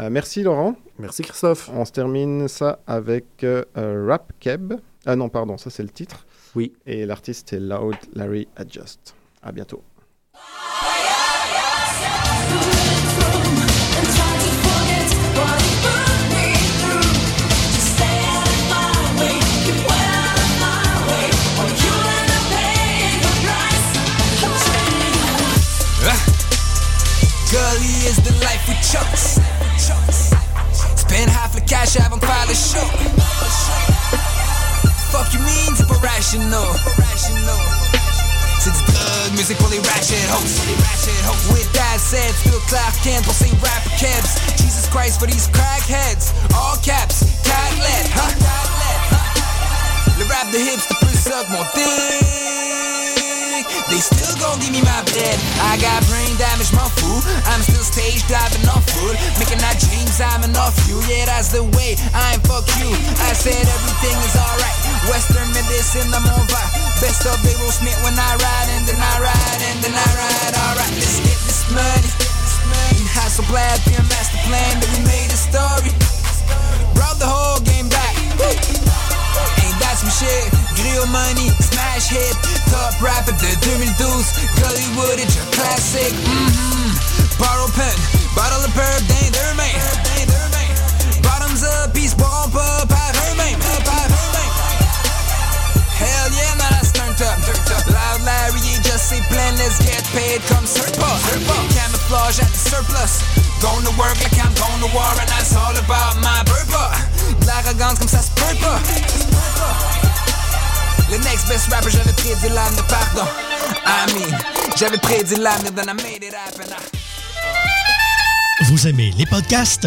Euh, merci Laurent. Merci Christophe. On se termine ça avec euh, Rap Keb. Ah non, pardon, ça c'est le titre. Oui. Et l'artiste est Loud Larry Adjust. À bientôt. Gully is the life we chose. The cash de faire le show. Fuck you mean, c'est pas rational. C'est du drug, musique pour les ratchet hoes. With that said, still Clark Kent pour ces rapper kebs. Jesus Christ for these crackheads. All caps, cat led, huh? Le rap de hipster peut suck mon dick. They still gon' give me my bread. I got brain damage, my fool. I'm still stage diving off food. Making that dreams, I'm enough you. Yeah, that's the way. I ain't fuck you. I said everything is alright. Western medicine, I'm on fire. Best of Beryl Smith when I ride, and then I ride, and then I ride. Alright, let's get this money. And hustle blast, be a master plan that we made a story. Brought the whole game back. Ain't that some shit? Grill money, smash hit. Top rapper de 2012. Gully Woodage, a classic. Mm-hmm. Borrow pen, bottle of perp, they ain't their main. Bottoms up, peace bomb up, have her main. Hell yeah, now that's turned up. Loud Larry, you just say plan, let's get paid, come surplus. Camouflage at the surplus. Going to work like I'm going to war, and that's all about my burpa. L'arrogance comme ça se peut pas. Le next best rapper, j'avais prédit l'avenir, pardon. I mean, j'avais prédit l'avenir, then I made it happen. Vous aimez les podcasts?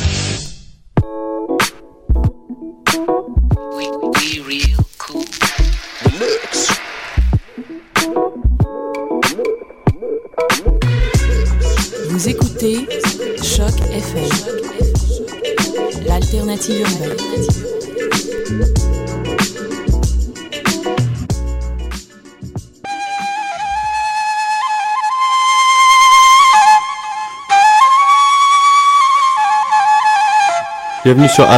Bienvenue sur À.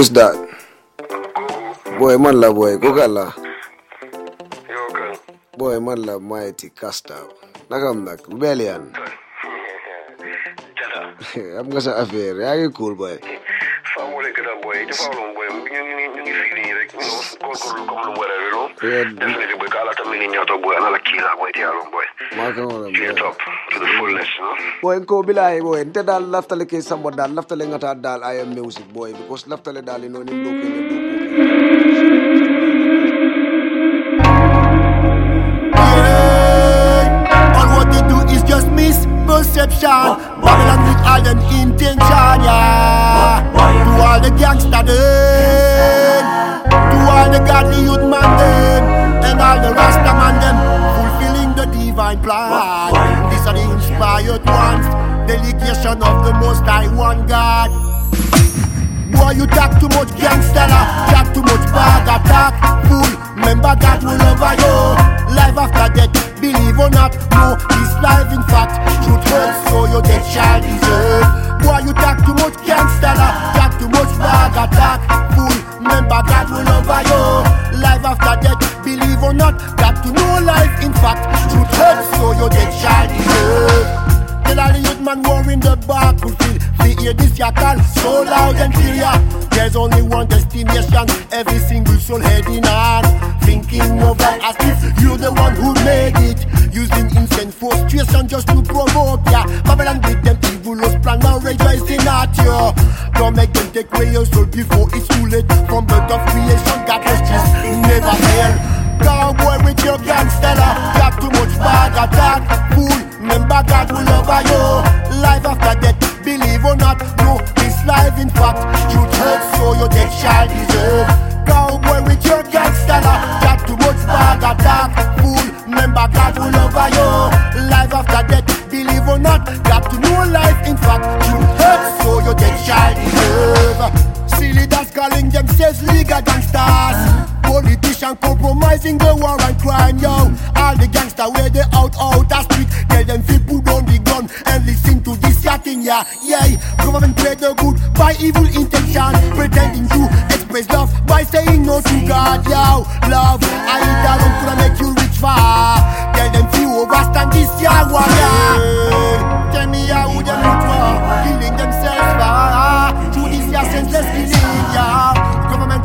Who's that? Boy, man la boy. Gugala. Boy, man la mighty Casta. Nakam nak. Rebellion. I'm gonna say affair. Yeah, you cool boy. Famole kita boy, itu problem boy. Ñu ñu ñu ngi fii nii rek, you know, góorgóorlu comme lu mu war a you know. Yeah. Definitely boy, kala tam ni ñato boy, ana kila boy ti alon boy. Maka wala To the fullness, you know. boy ko bilay boy nte dal laftale ke sambo dal laftale ngata dal I am music boy because laftale dal ino nim do ke All what they do is just misperception. Babylon with all them intention, yeah. To all the gangsta them, to all the godly youth man them, and all the Rasta man them, divine plan. These are the inspired ones, delegation of the Most High One God. Boy, you talk too much gangster, talk too much bag attack. Fool, remember God will over you. Life after death, believe or not, no, this life in fact. Truth hurts, so your death shall deserve. Boy, you talk too much gangster, talk too much bag attack. Fool, remember God will over you. Life after death, believe or not, got to know life in fact. Truth hurts, so your death shall deserve. Tell the youth man war in the back fulfill We hear this ya call so loud and clear. There's only one destination. Every single soul heading on Thinking of that as if you're the one who made it. Using insane frustration just to provoke ya. Babylon with them evil plan now rejoicing at you Don't make them take away your soul before it's too late. From birth of creation God justice never fail. Cowboy with your gangster Got too much bag attack. Fool, remember God will over you. Life after death, believe or not No, this life in fact. Truth hurts so your death shall deserve. Cowboy with your gangster Got too much bag attack Fool, remember God will over you. Life after death, believe or not Got to know life in fact. Truth hurts so your death shall deserve. Silly that's calling themselves legal gangsters. Politician compromising the war and crime, yo. All the gangster where they out, out the street. This yapping, yeah, yeah. Government play the good by evil intention, pretending to express love by saying no to God, yo. Love, I eat alone to make you rich far. Tell them fi overstand this yeah, warrior. Tell me how them look for killing themselves,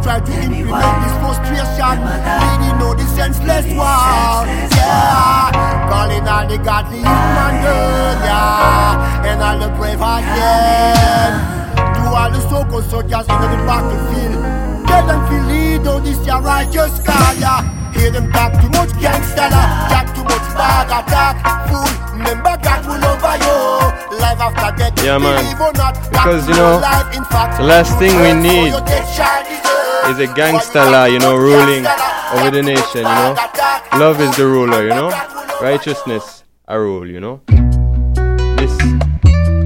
try to implement this frustration, leading no the senseless war. Yeah, calling all the godly human girl, yeah, and all the brave heart, yeah. To all the go soldiers in the battlefield. Tell them feel lead on this your righteous cause ya. Hear them talk too much gangster, talk too much bad attack. Fool, remember God will over you. Life after death, Yeah, man. believe or not. Because, you know, life, in fact, the last thing we need is a gangster law, you know, ruling over the nation, you know. Love is the ruler, you know. Righteousness a rule, you know. This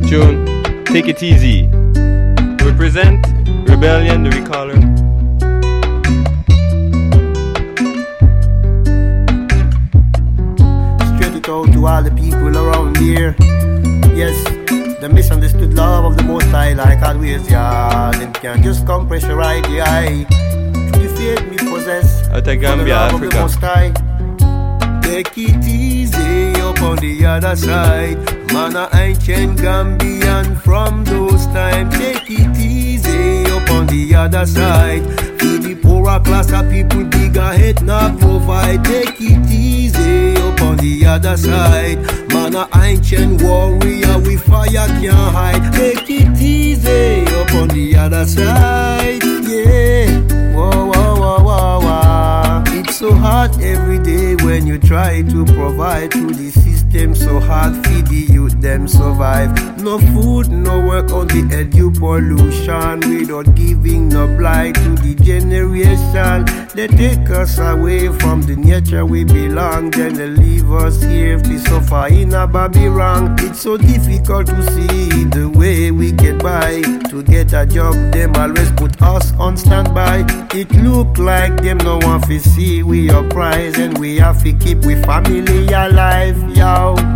tune, take it easy. Represent rebellion, the recaller. Straight it out to all the people around here. Yes, the misunderstood love of the Most High, like always, yeah. Them can just come pressurize the eye. To the faith me possess. Out of Gambia, of the Most High. Take it easy up on the other side. Man, I ancient Gambian from those times. Take it easy up on the other side. To the poorer class of people, bigger head not provide. Take it easy up on the other side. Man, I ancient warrior, we fire can't hide. Take it easy up on the other side. Yeah. Whoa, whoa, whoa, whoa, whoa. It's so hard every day when you try to provide to the system. Them so hard feed the youth them survive. No food, no work on the edu pollution. Without giving no blight to the generation. They take us away from the nature we belong. Then they leave us here to suffer in a Babylon. It's so difficult to see the way we get by. To get a job, them always put us on standby. It look like them no want to see we are prize and we have to keep we family alive.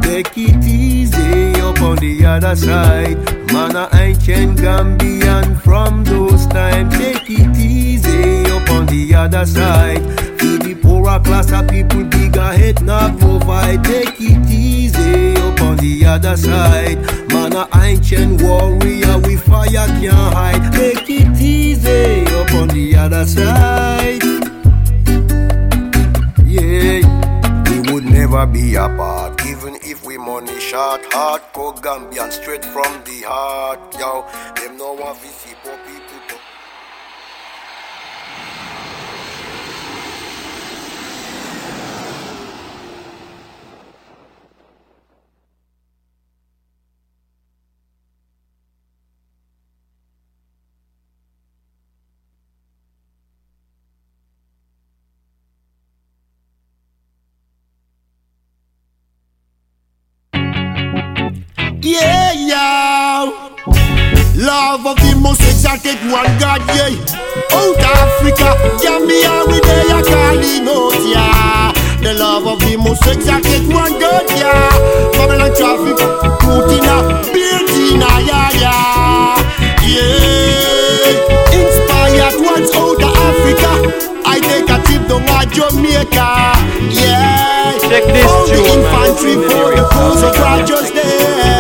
Take it easy up on the other side. Man, I ancient Gambian from those times. Take it easy up on the other side. To the poorer class of people, bigger head not provide. Take it easy up on the other side. Man, I ancient warrior, with fire can't hide. Take it easy up on the other side. Yeah, we would never be apart, we money short. Hardcore Gambian, straight from the heart. Yo, them no want to Love of the most exalted one God, yeah. Out Africa, Gambia, we there, ya calling out, yeah. The love of the most exalted one God, yeah. Babylon traffic, Putina, Birtina, yeah, yeah. Yeah. Inspired ones out of Africa. I take a trip to Jamaica, yeah. Check this All the infantry for the cause of righteousness.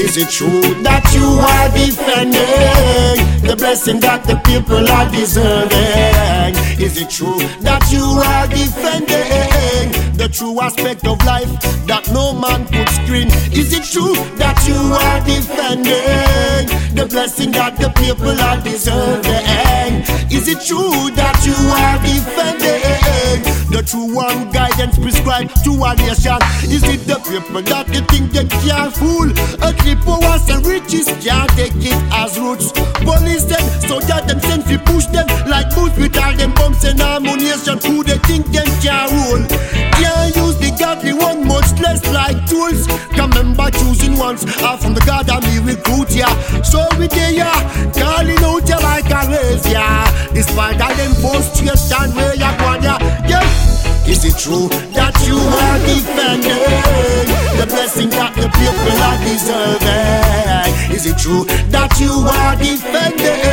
Is it true that you are defending the blessing that the people are deserving? Is it true that you are defending the true aspect of life that no man could screen? Is it true that you are defending the blessing that the people are deserving? Is it true that you are defending the true one guidance prescribed to a nation? Is it the people that you think they can't fool? A clip powers and riches can't take it as roots. Police them, so that them send fi push them like boots with all them bumps and ammunition. Who they think them can rule? Can't use the godly one, much less like tools. Come remember choosing ones are from the God and we recruit ya. So we there ya, calling out ya like a race ya. Despite all them frustration where ya going ya, yeah. Is it true that you are defending the blessing that the people are deserving? Is it true that you are defending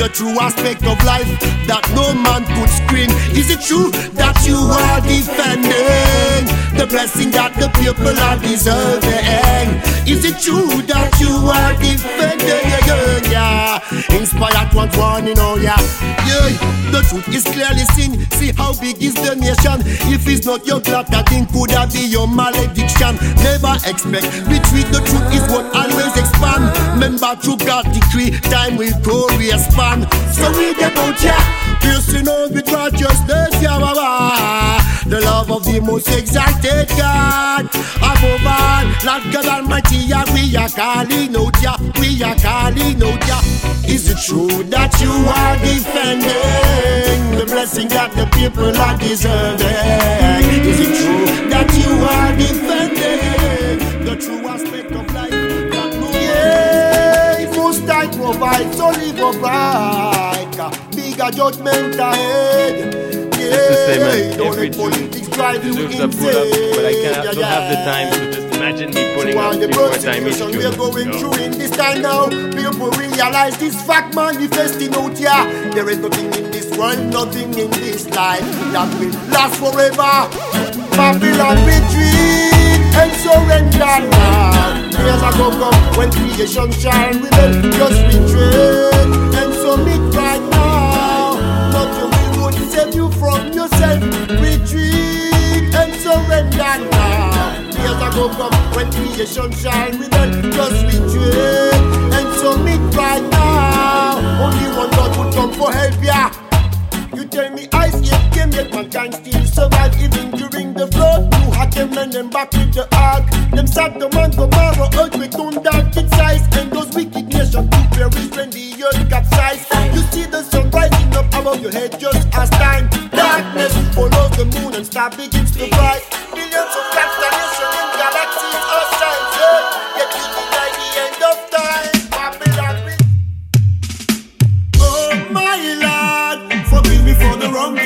the true aspect of life that no man could screen? Is it true that you are defending the blessing that the people are deserving? Is it true that you are defending yeah, Inspired ones warning, oh yeah. Yeah, the truth is clearly seen. See how big is the nation. If it's not your clock, that thing could have be your malediction. Never expect retreat. The truth is what always expand. Remember, true God decree, time will correspond. So we get out here, piercing on with righteousness, baba. The love of the most exalted God. Above all, Lord God Almighty, yeah, we are calling out, yeah, we are calling out, yeah. Is it true that you are defending the blessing that the people are deserving? Is it true that you are defending the true I provide, so live upright. Bigger judgment ahead. That's the same as Don't every politics deserves a pull up, but I can't, don't have the time to just imagine me pulling to up three, four times each we're going No. through in this time now. People realize this fact manifesting out here. There is nothing in this world, nothing in this life that will last forever. Babylon retreat and surrender now. Years ago come when creation shall rebel, just retreat and submit right now. Not your will would save you from yourself. Retreat and surrender now. Years ago come when creation shall rebel, just retreat and submit right now. Only one God would come for help ya. Tell me ice age came yet mankind still survive even during the flood. You had them and them back with the ark. Them Sodom and Gomorrah, earthquake, thunder, its size, and those wicked nations to perish when the earth capsized. You see the sun rising up above your head just as time. Darkness follows the moon and star begins to rise. Billions of constellations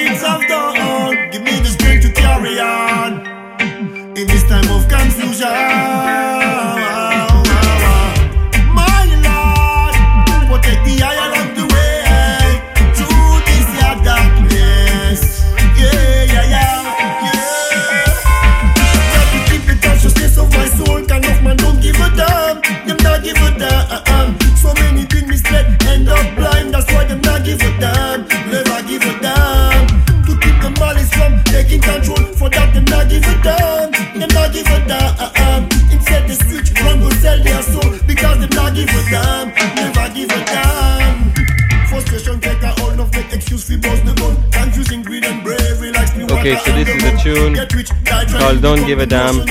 things I've done. Give me the strength to carry on in this time of confusion. Damn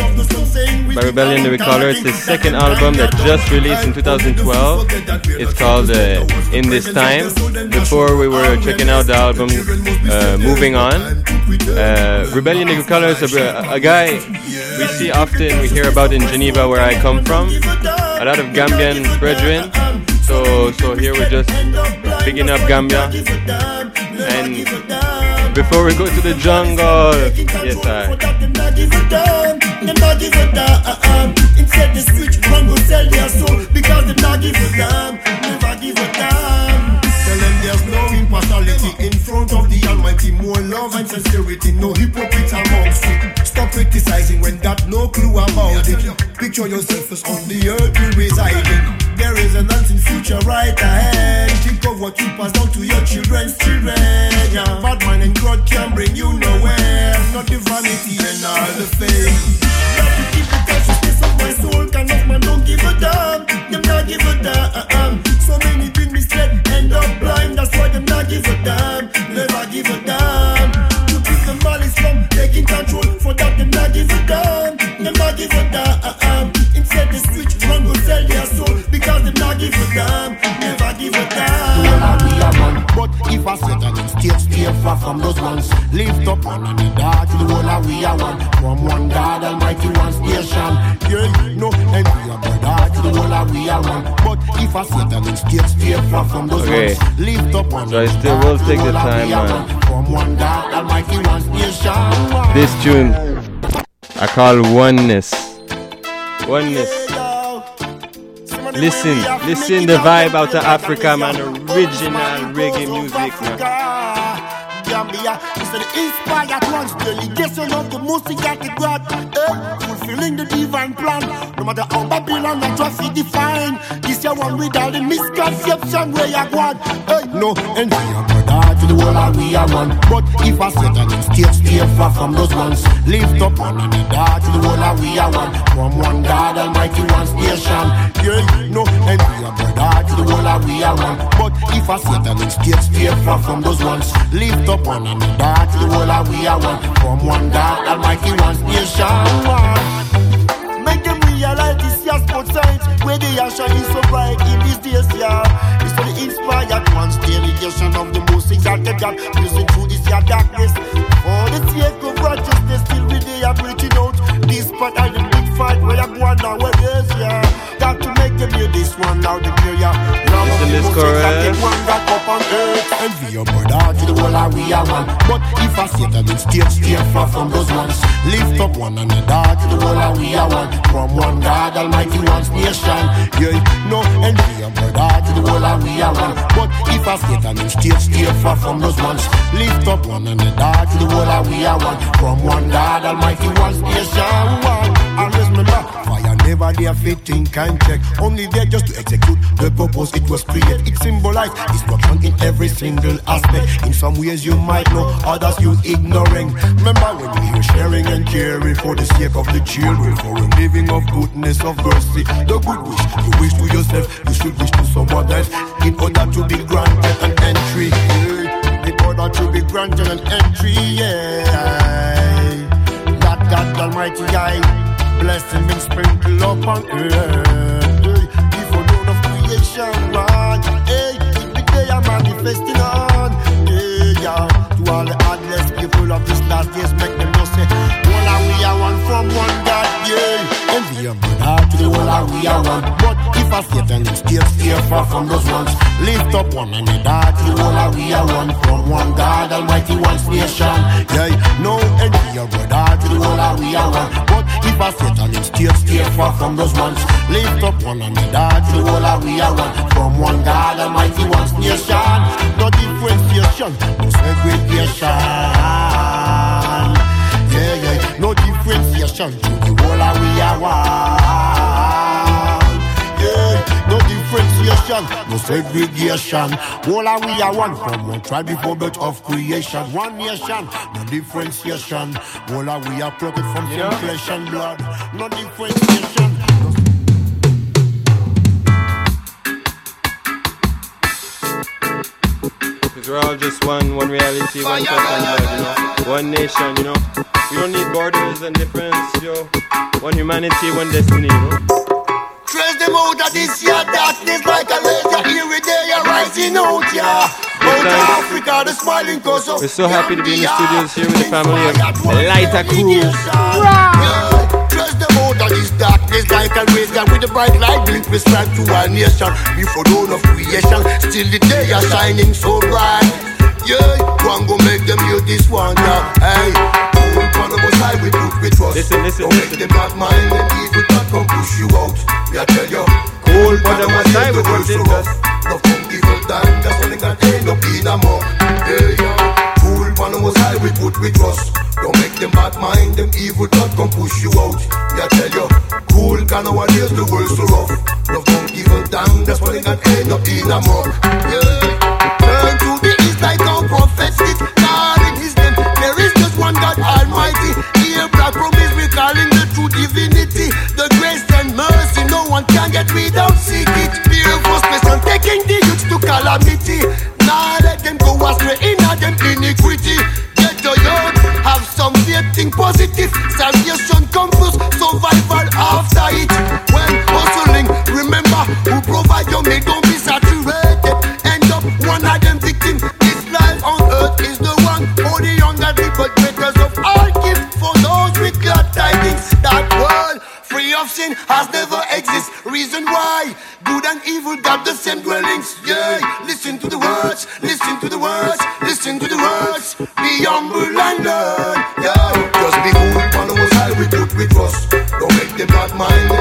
by Rebellion the Recaller. It's his second album that just released in 2012. It's called uh, In This Time. Before we were checking out the album uh, Moving On. Uh, Rebellion the Recaller is a, a guy we see often, we hear about in Geneva where I come from. A lot of Gambian brethren. So, so here we're just picking up Gambia. And before we go to the jungle, yes, I. Not give a damn, not give a damn. Instead go sell their soul because not give a damn, never give a damn. Tell them there's no impartiality in front of the Almighty. More love and sincerity, no hypocrites amongst you. Criticizing when got no clue about it. Picture yourself as on the earth you residing. There is an unseen future right ahead. Think of what you pass down to your children's children. Yeah. Bad mind and grudge can bring you nowhere. Not the vanity and all the fame. Love to keep the consciousness of my soul. Kind of man don't give a damn. Them not give a damn. So many been misled, end up blind. That's why them not give a damn. Never give a damn. To keep the malice from taking control. For that give a damn. Them not give a damn. Instead they switch, run go sell their soul because them not give a damn. Never give a damn. But if I say that stay, stay far from those ones. Lift up one and the dark to the whole of we are one. From one God Almighty, one station. Yeah, no, and we are brother to the whole of we are one. But if I say that stay, stay far from those Okay. ones. Lift up one So I still will take the time, man. From one God Almighty, one station. This tune I call Oneness. Oneness. Listen, listen the vibe out of Africa, man. Original reggae music, man. Gambia. It's the inspired ones, delegation of the Music God. Eh, fulfilling the divine plan. No matter how Babylon and trophy define. This year one with all the misconception where you want. Hey, no envy or brother to the world and we are one. But if I set an stay, stay far from those ones. Lift up one another to the world and we are one. From one God Almighty, one station. Yeah, no and we are one. But if I set an stay, stay far from those ones. Lift up one another to the world and we are one. From one God Almighty, one station. One. Make them realize this year's sport science Where the are shining so bright in these days, yeah It's for the inspired ones Delegation of the most exalted God Using through this year darkness For the sake of righteousness Still we they are breaking out Despite all the big fight Where you going nowadays, yeah Got to them hear this one now the clear, yeah. Love of the this most correct? exalted one God up on earth. Envy your brother to the whole and we are one But if I say that it's stay, stay far from those ones Lift up one another to the whole and we are one From one God Almighty, one nation. Yeah, no envy your brother to the whole and we are one But if I say that it's stay, stay far from those ones Lift up one another to the whole and we are one From one God Almighty, one nation. One, always remember Fire never there fitting can check. Only there just to execute the purpose it was created. It symbolized destruction in every single aspect. In some ways you might know, others you ignoring. Remember when hear sharing and caring For the sake of the children For a living of goodness, of mercy. The good wish you wish to yourself You should wish to someone else. In order to be granted an entry. In order to be granted an entry, yeah. Lord God Almighty, I blessing been sprinkled upon earth. Hey, before dawn of creation, man. Hey, it be day I'm manifesting on. Hey, yeah. To all the heartless people of this last days, make them know say, all are we are one from one God, yeah. And brother to the are we are one. But I Satan is still steer far from those ones, lift up one to the whole are we are one from one God, Almighty one nation. Yeah, no envy and brother the whole are we are one. But if I Satan is still steer far from those ones, lift up one to the whole are we are one from one God, Almighty one nation. No differentiation, no segregation. Yeah, yeah, no differentiation to the whole of we are one. Yeah, no differentiation, no segregation. Whole of we are one from one tribe before birth of creation. One nation, no differentiation. Whole of we are plucked from same flesh and blood. No differentiation. Because we're all just one, one reality, one cup and blood, you know. One nation, you know. We don't need borders and difference, yo. One humanity, one destiny, you know. Trace them out of this year darkness like a laser. Here we there, you're rising out, yeah. Out of Africa, the smiling coast of We're so happy to be in the studios here with the family of Lighter Crew. Trace them out of this darkness like a laser with the bright light blink we strive to our nation. Before dawn of creation, still the day are shining so bright. Yeah, one go make them hear this one, yeah. Hey, cool, Panama side we put with trust. Listen, listen, Don't make them bad mind and evil that come push you out. Me I tell you, Cool, Panama side we put with trust. No from evil time, that's they can end up in a mug. Yeah, yeah. Cool, Panama side we put with trust. Don't make them bad mind, them evil that come push you out. Me I tell you, cool, can nowadays the world so rough. No from evil time, that's when they can end up in a mug. Yeah. Turn to the east like our prophets did. God in his name, there is just one God Almighty. Here, black promise, we calling the true divinity. The grace and mercy, no one can get without seek it. Fear frustration, taking the youth to calamity. Now let them go astray in them iniquity. Get your youth, have some faith, think positive. Salvation has never exist. Reason why good and evil got the same dwellings. Yeah, listen to the words, listen to the words, listen to the words. Be humble and learn. Yeah, just be cool on the side we put with trust. Don't make them bad mind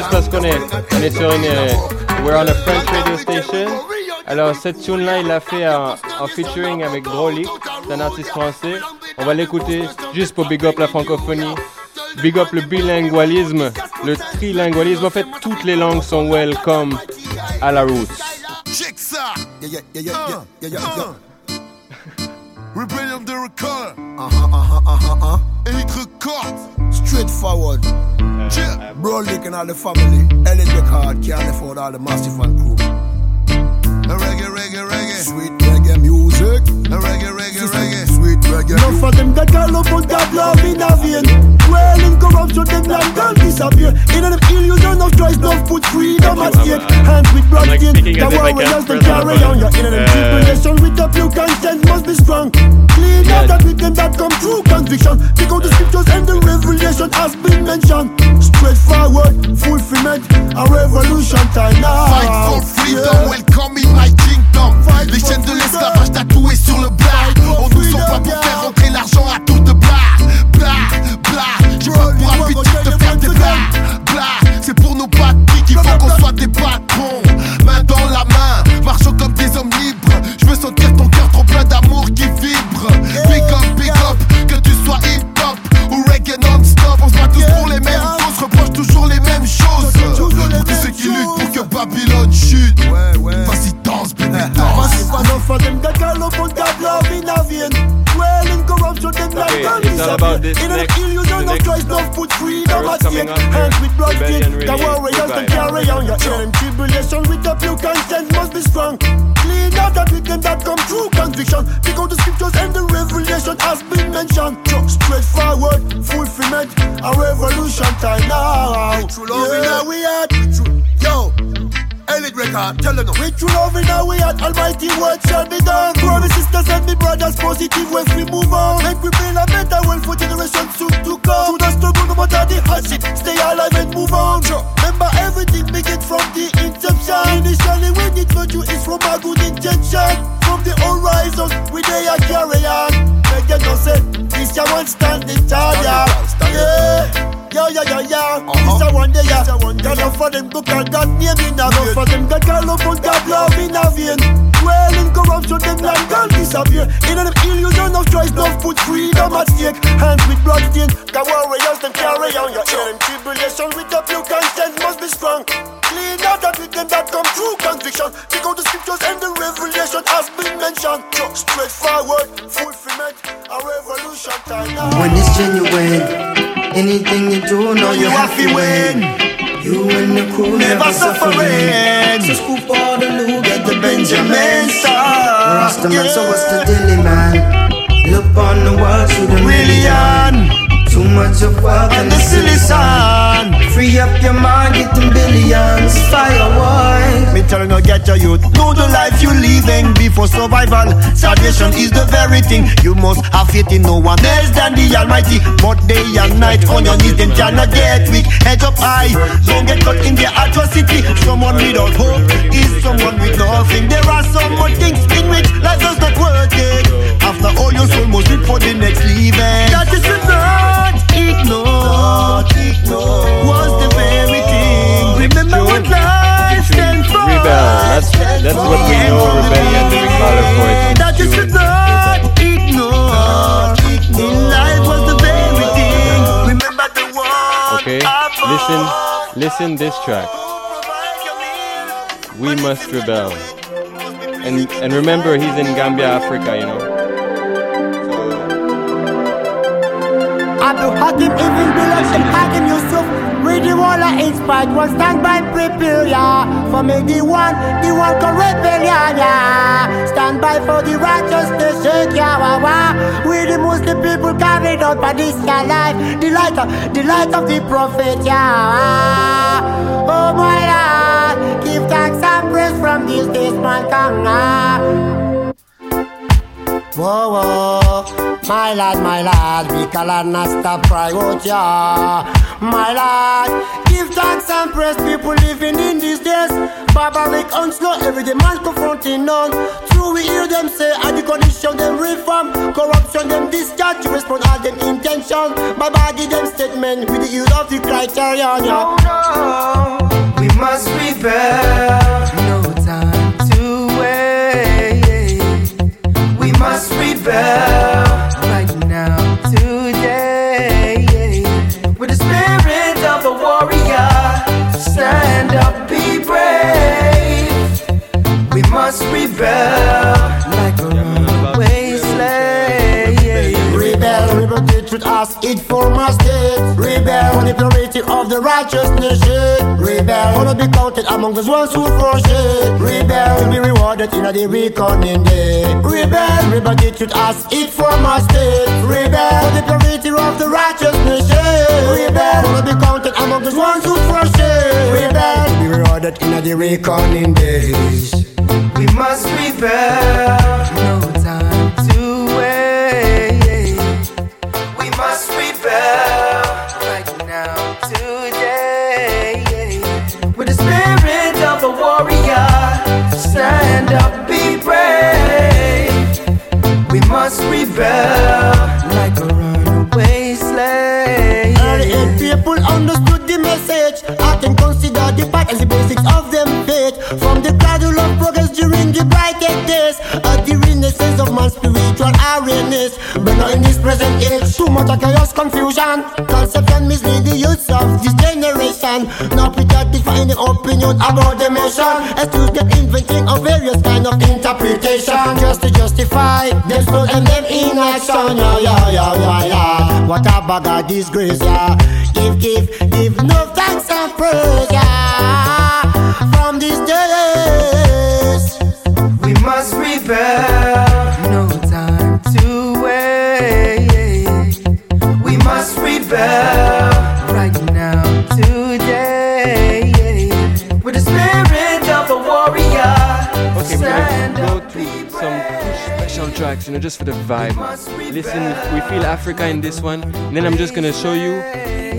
juste parce qu'on est, on est sur une. We're on a French radio station. Alors, cette tune-là, il l'a fait en, en featuring avec Broly, c'est un artiste français. On va l'écouter juste pour big up la francophonie, big up le bilingualisme, le trilingualisme. En fait, toutes les langues sont welcome à la route. Rebellion de record. Uh-huh, uh-huh, uh-huh, uh-huh. Eric Record. Straight forward. Yeah. Bro, and all the family. Ellen Record can't afford all the massive and crew. Reggae, reggae, reggae. Sweet reggae music. Reggae, reggae, reggae. Sweet reggae. Enough of them that call up on that love in a vein. Well, in corruption, them land can disappear. In them illusion of choice, love put freedom at stake. Hands with blood stain, the warriors don't carry on. You're in them tribulation with a pure conscience must be strong. Clean out that with them that come through conviction. Pick out revelation has been mentioned. Straightforward, fulfillment, a revolution time now. Fight for freedom, welcome in my the warriors don't carry on. You're in them tribulation with a pure conscience must be strong. Clean out that with them that come true conviction. Pick out the scriptures and the revelation has been mentioned. Straightforward, fulfillment, a revolution time now. True love in Yeah, we had. Yo, Elite Record, tell them no. With true love in our way Almighty word shall be done. Brothers, sisters, and me brothers, positive ways we move on. Make we build a better world for generations soon to come. The no matter the hardship, stay alive and move on. Remember everything begins from the inception. Initially, when it virtue is from a good intention. From the horizon, we they are carry on. Make them know say, this ya one standing tall, yeah. Yeah. Yeah, yeah, yeah, yeah. This a one day, yeah. God enough for them to call God name in a vein. for them that call up on God love in a vein. Well, in corruption, them land can disappear. In them illusion of choice, love put freedom at stake. Hands with blood stain, the warriors them carry on. You're tribulation with a pure conscience must be strong. Clean out that with them that come through conviction. Pick out the scriptures and the revelation has been mentioned. Straightforward, fulfillment, a revolution time. When it's genuine, anything you do, know you have to win. You and the crew never, suffering. So scoop all the loot, get the Benjamin star. Rastaman, so what's the dilly man? Look on the world through the million. Too much of work and the silly sun. Free up your mind, get them billions. Fire wine. Me tell you, get your youth. Know the life you living before survival. Salvation is the very thing. You must have faith in no one else than the Almighty. But day and night on your knees, them cannot get weak. Head up high, don't get caught in the atrocity. Someone without hope is someone with nothing. There are so much things in which life does not work. After all, your soul must be for the next living. That is not listen this track. We must rebel. And and remember, he's in Gambia, Africa. You know. Abdul Hakim, even Bilal and Hakim Yusuf. With the wall of inspired. One stand by prepare ya For me the one, the one can rebellion ya Stand by for the righteousness shake ya wah wah. We the Muslim people carried out by this ya life. The light of, the light of the prophet ya Oh my Lord, give thanks and praise from this days man come Whoa, whoa, my lad, my lad, we can not stop cry out, yeah. My lad, give thanks and praise people living in these days. Barbaric slow, everyday man confronting none. True, we hear them say, and the condition them reform. Corruption them discharge, respond all them intention. My body them statement with the use of the criterion. Yeah. Oh, no, we must rebel. No right now, today. With the spirit of the warrior, stand up, be brave. We must rebel like a runaway slave. Rebel, rebel, the truth as it for my state. Rebel, for purity of the righteous nation. Rebel, wanna be counted among those ones who forsake. Rebel, to be rewarded in a the reckoning day. Rebel, rebel, the truth as it for my state. Rebel, the purity of the righteous nation. Rebel, wanna be counted among those ones who forsake. Rebel, to be rewarded in a the reckoning days. We must rebel. During the brightest days, at the renaissance of man's spiritual awareness. But in this present age, too much of chaos, confusion, conception mislead the youth of this generation. Now without defining opinion about the mission, excuse them inventing of various kind of interpretation just to justify them slow and them in inaction. Yeah, yeah, yeah, yeah, yeah. What a bag of disgrace, yeah. Give, give, give no thanks and praise, yeah. From this days, rebel. No time to wait. We must rebel right now, today. With the spirit of the warrior, Okay, we're stand gonna up. go to some special tracks, you know, just for the vibe. Listen, we feel Africa in this one. And then I'm just gonna show you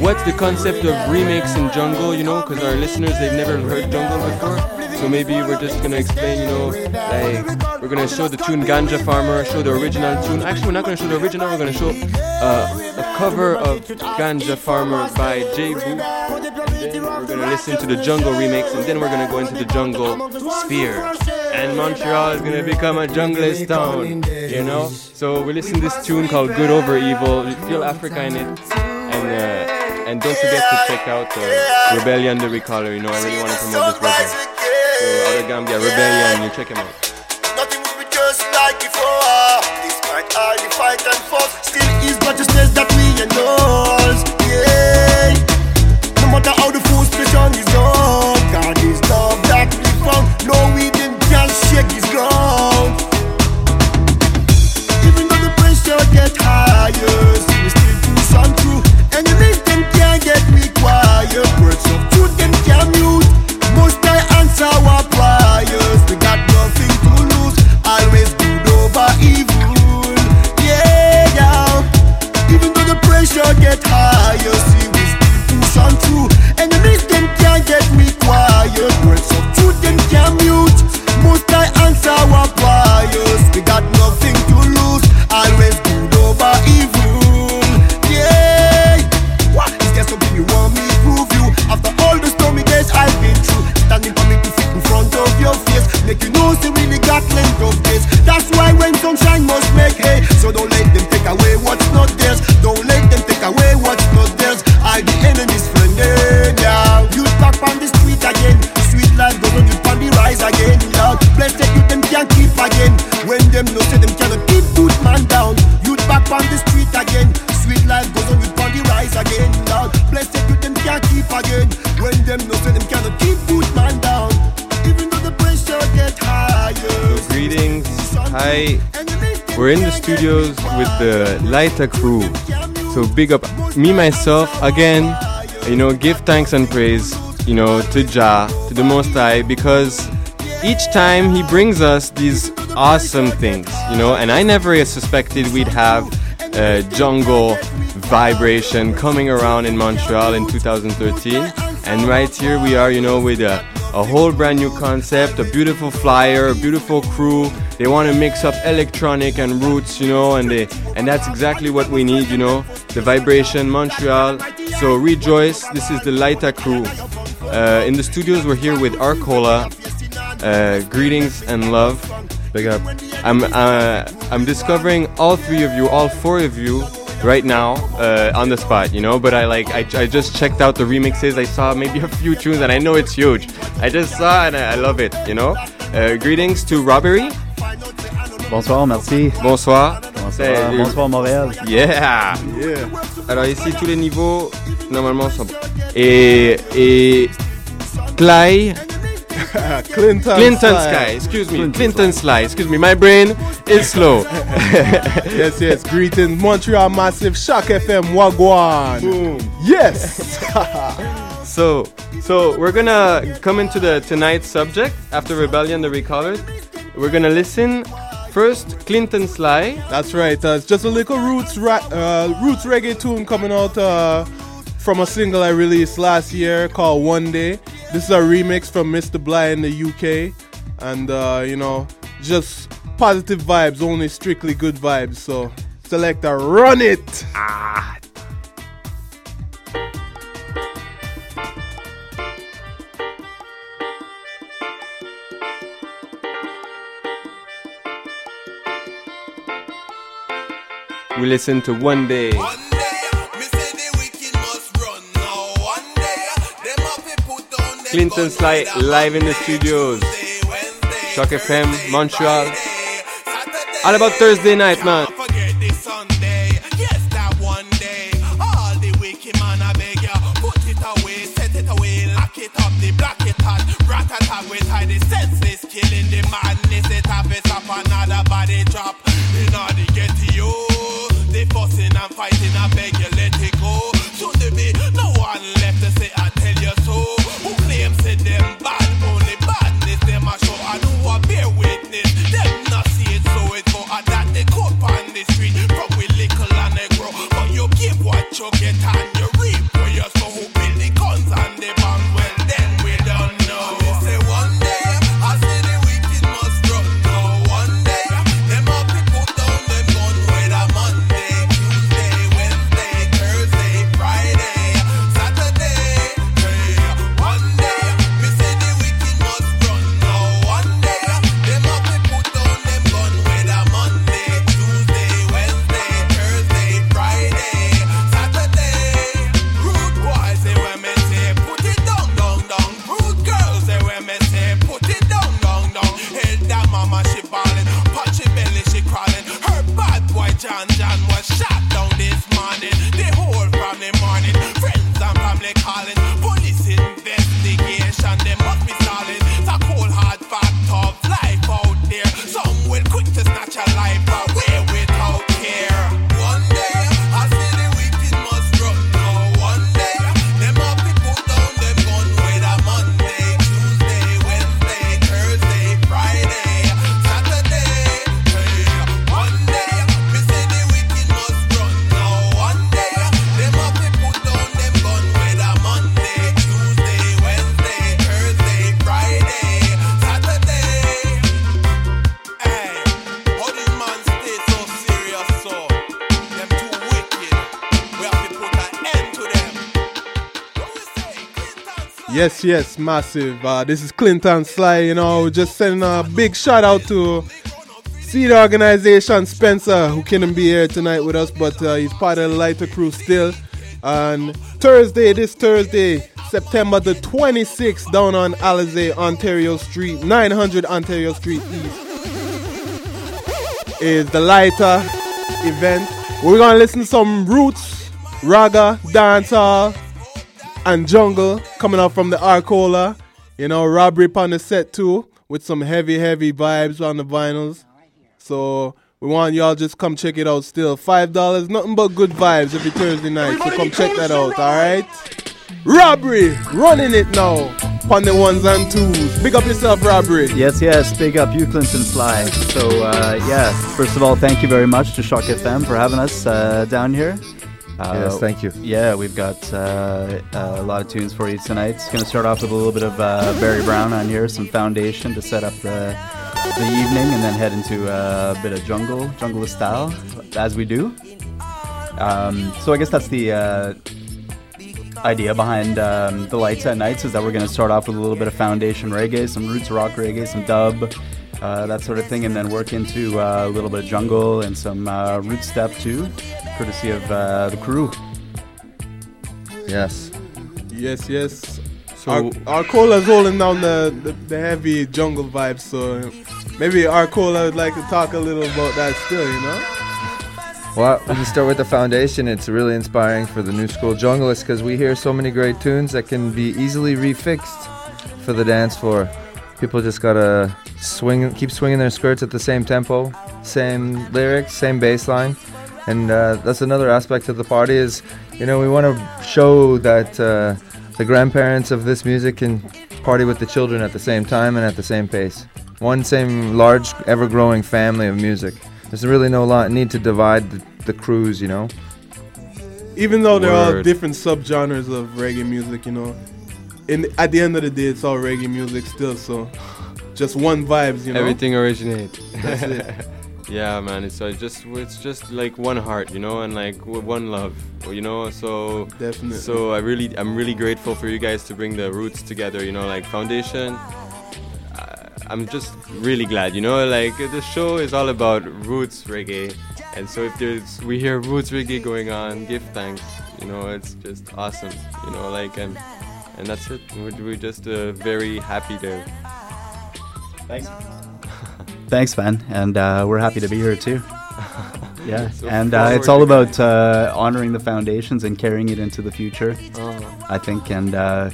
what's the concept of remix in jungle, you know, because our listeners they've never heard jungle before. So maybe we're just gonna explain, you know, like we're gonna show the tune Ganja Farmer, show the original tune. Actually, we're not gonna show the original. We're gonna show uh, a cover of Ganja Farmer by J Boog. We're gonna listen to the jungle remix, and then we're gonna go into the jungle sphere. And Montreal is gonna become a junglist town, you know. So we listen to this tune called "Good Over Evil." You feel Africa in it, and uh, and don't forget to check out uh, Rebellion the Recaller. You know, I really want to promote this record. So Gambia, Rebellion, you check him out. Matter how the frustration is on, God is love that we found. No, we didn't can shake his ground. Even though the pressure get higher, what's not We're in the studios with the Lighter crew. So big up me myself again. You know, give thanks and praise. You know, to Jah, to the Most High, because each time He brings us these awesome things. You know, and I never suspected we'd have uh, jungle vibration coming around in Montreal in 2013. And right here we are, you know, with a a whole brand new concept, a beautiful flyer, a beautiful crew. They want to mix up electronic and roots, you know, and they and that's exactly what we need, you know. The vibration, Montreal. So rejoice. This is the Laita crew. Uh, in the studios, we're here with Arcola. Uh, greetings and love. Big up. I'm uh, I'm discovering all three of you, all four of you, right now uh, on the spot, you know. But I like I, I just checked out the remixes. I saw maybe a few tunes, and I know it's huge. I just saw and I, I love it, you know. Uh, greetings to Robbery. Bonsoir, merci. Bonsoir. Bonsoir, bonsoir Montréal. Yeah. yeah. Alors ici tous les niveaux normalement sont et et Clay. Clinton, Clinton Sly. Sky, excuse me, Clinton Sly, excuse me, my brain is slow. yes, yes. Greetings, Montreal Massive, CHOQ FM, Wagwan. Boom. Yes. so, so we're gonna come into the tonight's subject after Rebellion, the Recaller. We're gonna listen first, Clinton Sly. That's right. Uh, it's just a little roots ra- uh, roots reggae tune coming out uh, from a single I released last year called One Day. This is a remix from Mr. Bly in the UK, and uh, you know, just positive vibes, only strictly good vibes. So, selector, run it. Ah. We listen to One Day. Clinton Sly live in the studios. CHOQ FM, Montreal. All about Thursday night, man. Killing the madness, it it up another body drop. In all the get Yes, massive. Uh, this is Clinton Sly. You know, just sending a big shout out to Seed Organization Spencer, who couldn't be here tonight with us, but uh, he's part of the Lighter Crew still. And Thursday, this Thursday, September the 26th, down on Alizé, Ontario Street, 900 Ontario Street East, is the Lighter event. We're gonna listen to some roots, raga, dancehall, and jungle coming out from the Arcola. You know, robbery on the set too, with some heavy, heavy vibes on the vinyls. So we want y'all just come check it out still. Five dollars, nothing but good vibes every Thursday night. So come check that out, alright? Robbery, running it now. On the ones and twos. Big up yourself, Robbery. Yes, yes, big up you, Clinton Sly. So, uh, yeah, first of all, thank you very much to CHOQ FM for having us uh, down here. Yes, thank you. Yeah, we've got uh, a lot of tunes for you tonight. It's going to start off with a little bit of uh, Barry Brown on here, some foundation to set up the, the evening, and then head into a bit of jungle, jungle style, as we do. Um, so I guess that's the uh, idea behind um, the lights at nights is that we're going to start off with a little bit of foundation reggae, some roots rock reggae, some dub, uh, that sort of thing, and then work into uh, a little bit of jungle and some uh, root step too, courtesy of uh, the crew. Yes. Yes, yes. So our Arcola's holding down the, the, the heavy jungle vibes, so maybe our Arcola would like to talk a little about that still, you know? Well, we you start with the foundation, it's really inspiring for the new school jungleists because we hear so many great tunes that can be easily refixed for the dance floor. People just gotta swing, keep swinging their skirts at the same tempo, same lyrics, same bass line, and uh, that's another aspect of the party. Is you know we want to show that uh, the grandparents of this music can party with the children at the same time and at the same pace. One same large, ever-growing family of music. There's really no lot need to divide the, the crews, you know. Even though they're all Word. different subgenres of reggae music, you know, and at the end of the day, it's all reggae music still. So, just one vibes, you know. Everything originates. That's it. yeah, man. It's uh, just it's just like one heart, you know, and like one love, you know. So Definitely. So I really, I'm really grateful for you guys to bring the roots together. You know, like foundation. I- I'm just really glad, you know, like the show is all about roots reggae, and so if there's we hear roots reggae going on, give thanks, you know, it's just awesome, you know, like and and that's it. We're, we're just uh, very happy there. Thanks. Thanks, man, and uh, we're happy to be here too. Yeah, So and uh, it's all about uh, honoring the foundations and carrying it into the future. Oh. I think, and uh,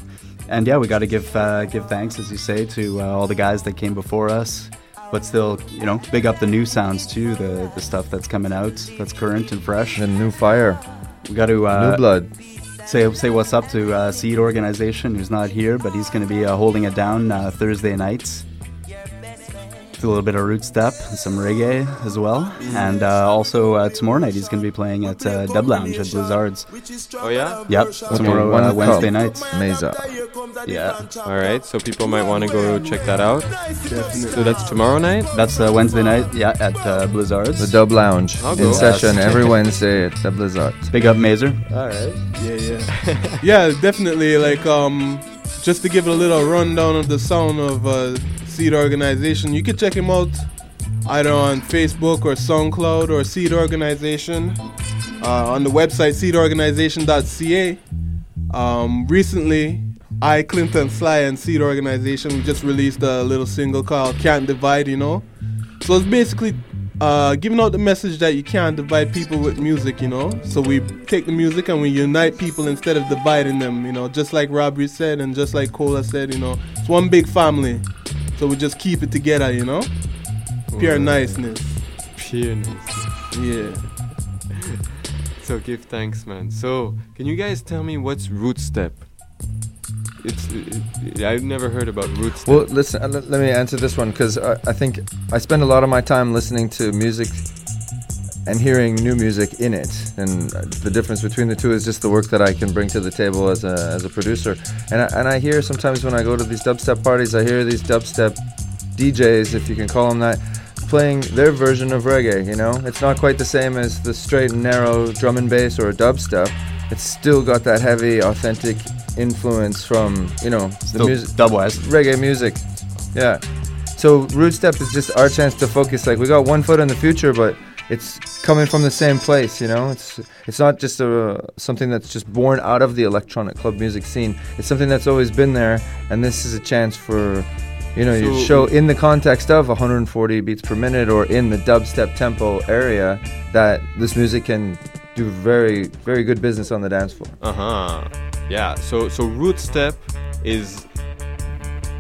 and yeah, we got to give uh, give thanks, as you say, to uh, all the guys that came before us. But still, you know, big up the new sounds too, the the stuff that's coming out, that's current and fresh. And new fire. We got to uh, New blood. Say say what's up to uh, Seed Organization, who's not here, but he's going to be uh, holding it down uh, Thursday nights. With a little bit of root step, and some reggae as well, and uh, also uh, tomorrow night he's going to be playing at uh, Dub Lounge at Blizzarts. Oh yeah. Yep, tomorrow uh. Wednesday night. Mesa. Yeah. All right, so people might want to go check that out. So that's tomorrow night. That's uh, Wednesday night. Yeah, at uh, Blizzarts. The Dub Lounge I'll in go. session Yes. every Wednesday at the Blizzard. Big up, Mazer. All right. Yeah, yeah, yeah. Definitely. Like, um, just to give it a little rundown of the sound of uh, Seed Organization, you can check him out either on Facebook or SoundCloud or Seed Organization uh, on the website seedorganization.ca. Um, recently, I, Clinton Sly, and Seed Organization we just released a little single called "Can't Divide." You know, so it's basically uh, giving out the message that you can't divide people with music, you know. So we take the music and we unite people instead of dividing them, you know. Just like Robert said and just like Cola said, you know, it's one big family. So we just keep it together, you know. Pure Word. niceness. Pureness. Yeah. So give thanks, man. So can you guys tell me what's root step? It's it, I've never heard about root step. Well, listen, uh, let, let me answer this one because I, I think I spend a lot of my time listening to music and hearing new music in it. And uh, the difference between the two is just the work that I can bring to the table as a, as a producer. And I, and I hear sometimes when I go to these dubstep parties, I hear these dubstep DJs, if you can call them that, playing their version of reggae. You know, it's not quite the same as the straight and narrow drum and bass or dubstep. It's still got that heavy, authentic influence from you know the music, dub-wise. reggae music. Yeah. So root step is just our chance to focus. Like we got one foot in the future, but it's coming from the same place. You know, it's it's not just a something that's just born out of the electronic club music scene. It's something that's always been there, and this is a chance for. You know, you So- show in the context of 140 beats per minute or in the dubstep tempo area that this music can do very, very good business on the dance floor. Uh huh. Yeah. So so root step is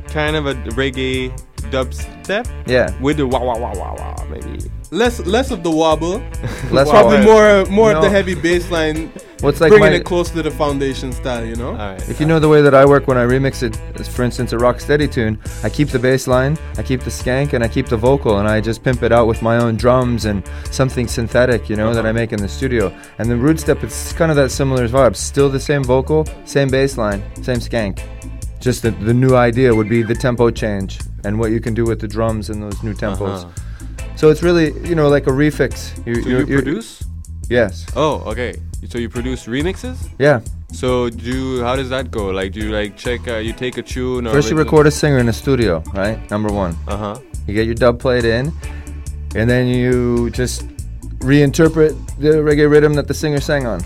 kind of a reggae dubstep. Yeah. With the wah wah wah wah wah maybe. Less less of the wobble. Less Probably wobble. more more of the heavy bass line. What's like bringing my- it close to the foundation style, you know. If you know the way that I work when I remix it, for instance, a rock steady tune, I keep the bass line, I keep the skank, and I keep the vocal, and I just pimp it out with my own drums and something synthetic, you know, that I make in the studio. And the root step, it's kind of that similar vibe. Still the same vocal, same bass line, same skank. Just the, the new idea would be the tempo change and what you can do with the drums and those new tempos. Uh-huh. So it's really, you know, like a refix. You, So you produce? Yes. Oh, okay. So you produce remixes? Yeah. So do you, how does that go? Like, do you like check? Uh, you take a tune or First, you record a singer in a studio, right? Number one. Uh huh. You get your dub plate in, and then you just reinterpret the reggae rhythm that the singer sang on.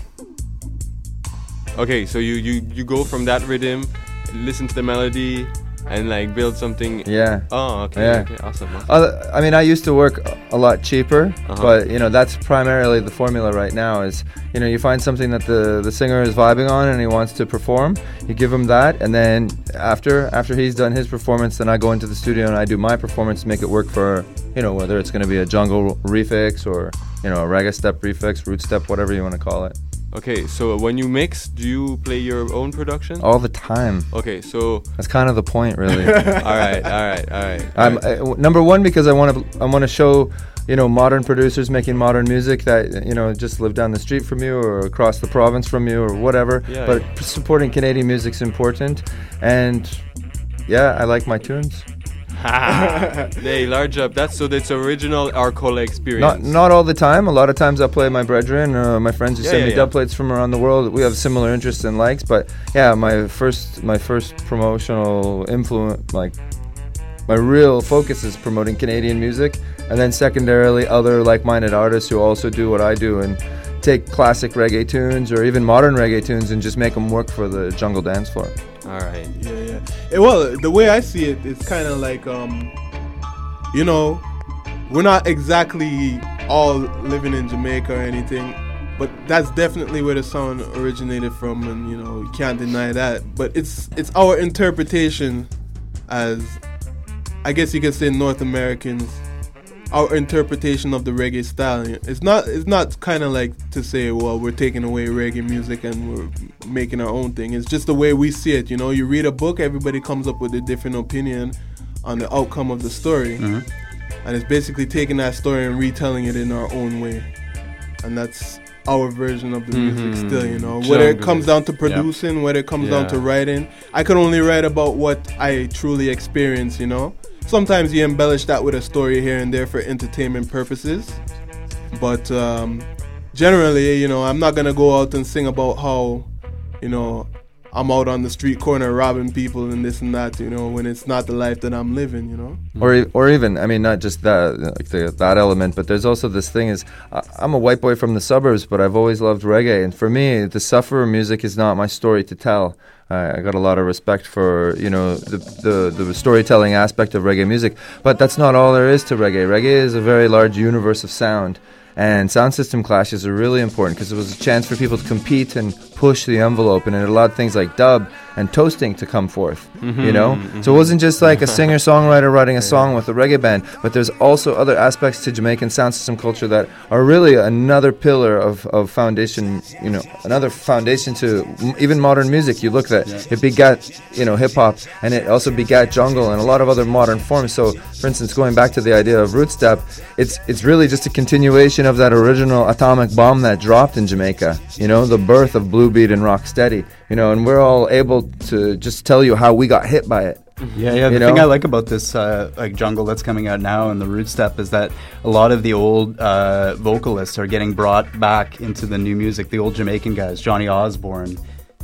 Okay, so you you you go from that rhythm, listen to the melody, and like build something. Yeah. Oh, okay. Yeah. Okay. Awesome. awesome. Other, I mean, I used to work a- lot cheaper, Uh-huh. but you know that's primarily the formula right now. Is you know you find something that the the singer is vibing on and he wants to perform, you give him that, and then after after he's done his performance, then I go into the studio and I do my performance, to make it work for you know whether it's going to be a jungle refix or you know a reggae step refix, root step, whatever you want to call it. Okay, so when you mix, do you play your own production? All the time. Okay, so That's kind of the point, really. all right, all right, all right. I'm uh, w- number one because I want to I want to show you know modern producers making modern music that you know just live down the street from you or across the province from you or whatever. Yeah, but yeah. supporting Canadian music's important, and yeah, I like my tunes. Hey, large up. That's so that's original Arcola experience. Not not all the time. A lot of times I play my brethren, uh, my friends who Yeah, send yeah, me yeah. dub plates from around the world. We have similar interests and likes, but yeah, my first my first promotional influence, like my real focus is promoting Canadian music, and then secondarily other like-minded artists who also do what I do and take classic reggae tunes or even modern reggae tunes and just make them work for the jungle dance floor. All right. Yeah, yeah. Eh, well, the way I see it, it's kind of like, um, you know, we're not exactly all living in Jamaica or anything, but that's definitely where the sound originated from, and you know, you can't deny that. But it's it's our interpretation as, I guess you could say, North Americans. Our interpretation of the reggae style. It's not. It's not kind of like to say, well, we're taking away reggae music and we're making our own thing. It's just the way we see it. You know, you read a book, everybody comes up with a different opinion on the outcome of the story, Mhm. and it's basically taking that story and retelling it in our own way, and that's our version of the music. Mhm. Still, you know, whether it comes down to Yeah. producing, whether it comes down to writing, I could only write about what I truly experience. You know, sometimes you embellish that with a story here and there for entertainment purposes, but um, generally, you know, I'm not gonna go out and sing about how, you know, I'm out on the street corner robbing people and this and that. You know, when it's not the life that I'm living. You know. or or even I mean not just that like the, that element, but there's also this thing is I, I'm a white boy from the suburbs, but I've always loved reggae, and for me, the sufferer music is not my story to tell. I, I got a lot of respect for you know the, the the storytelling aspect of reggae music, but that's not all there is to reggae. Reggae is a very large universe of sound. And sound system clashes are really important because it was a chance for people to compete and push the envelope, and it allowed things like dub and toasting to come forth. You mm-hmm, know, mm-hmm, so it wasn't just like a mm-hmm. singer songwriter writing a song with a reggae band, but there's also other aspects to Jamaican sound system culture that are really another pillar of, of foundation. You know, another foundation to m- even modern music. You look at it begat you know hip hop, and it also begat jungle and a lot of other modern forms. So, for instance, going back to the idea of root step, it's it's really just a continuation of that original atomic bomb that dropped in Jamaica. You know, the birth of blue beat and rock steady. You know, and we're all able to just tell you how we got hit by it. Yeah, yeah. You The thing know? I like about this uh, like jungle that's coming out now and the root step is that a lot of the old uh, vocalists are getting brought back into the new music. The old Jamaican guys, Johnny Osbourne,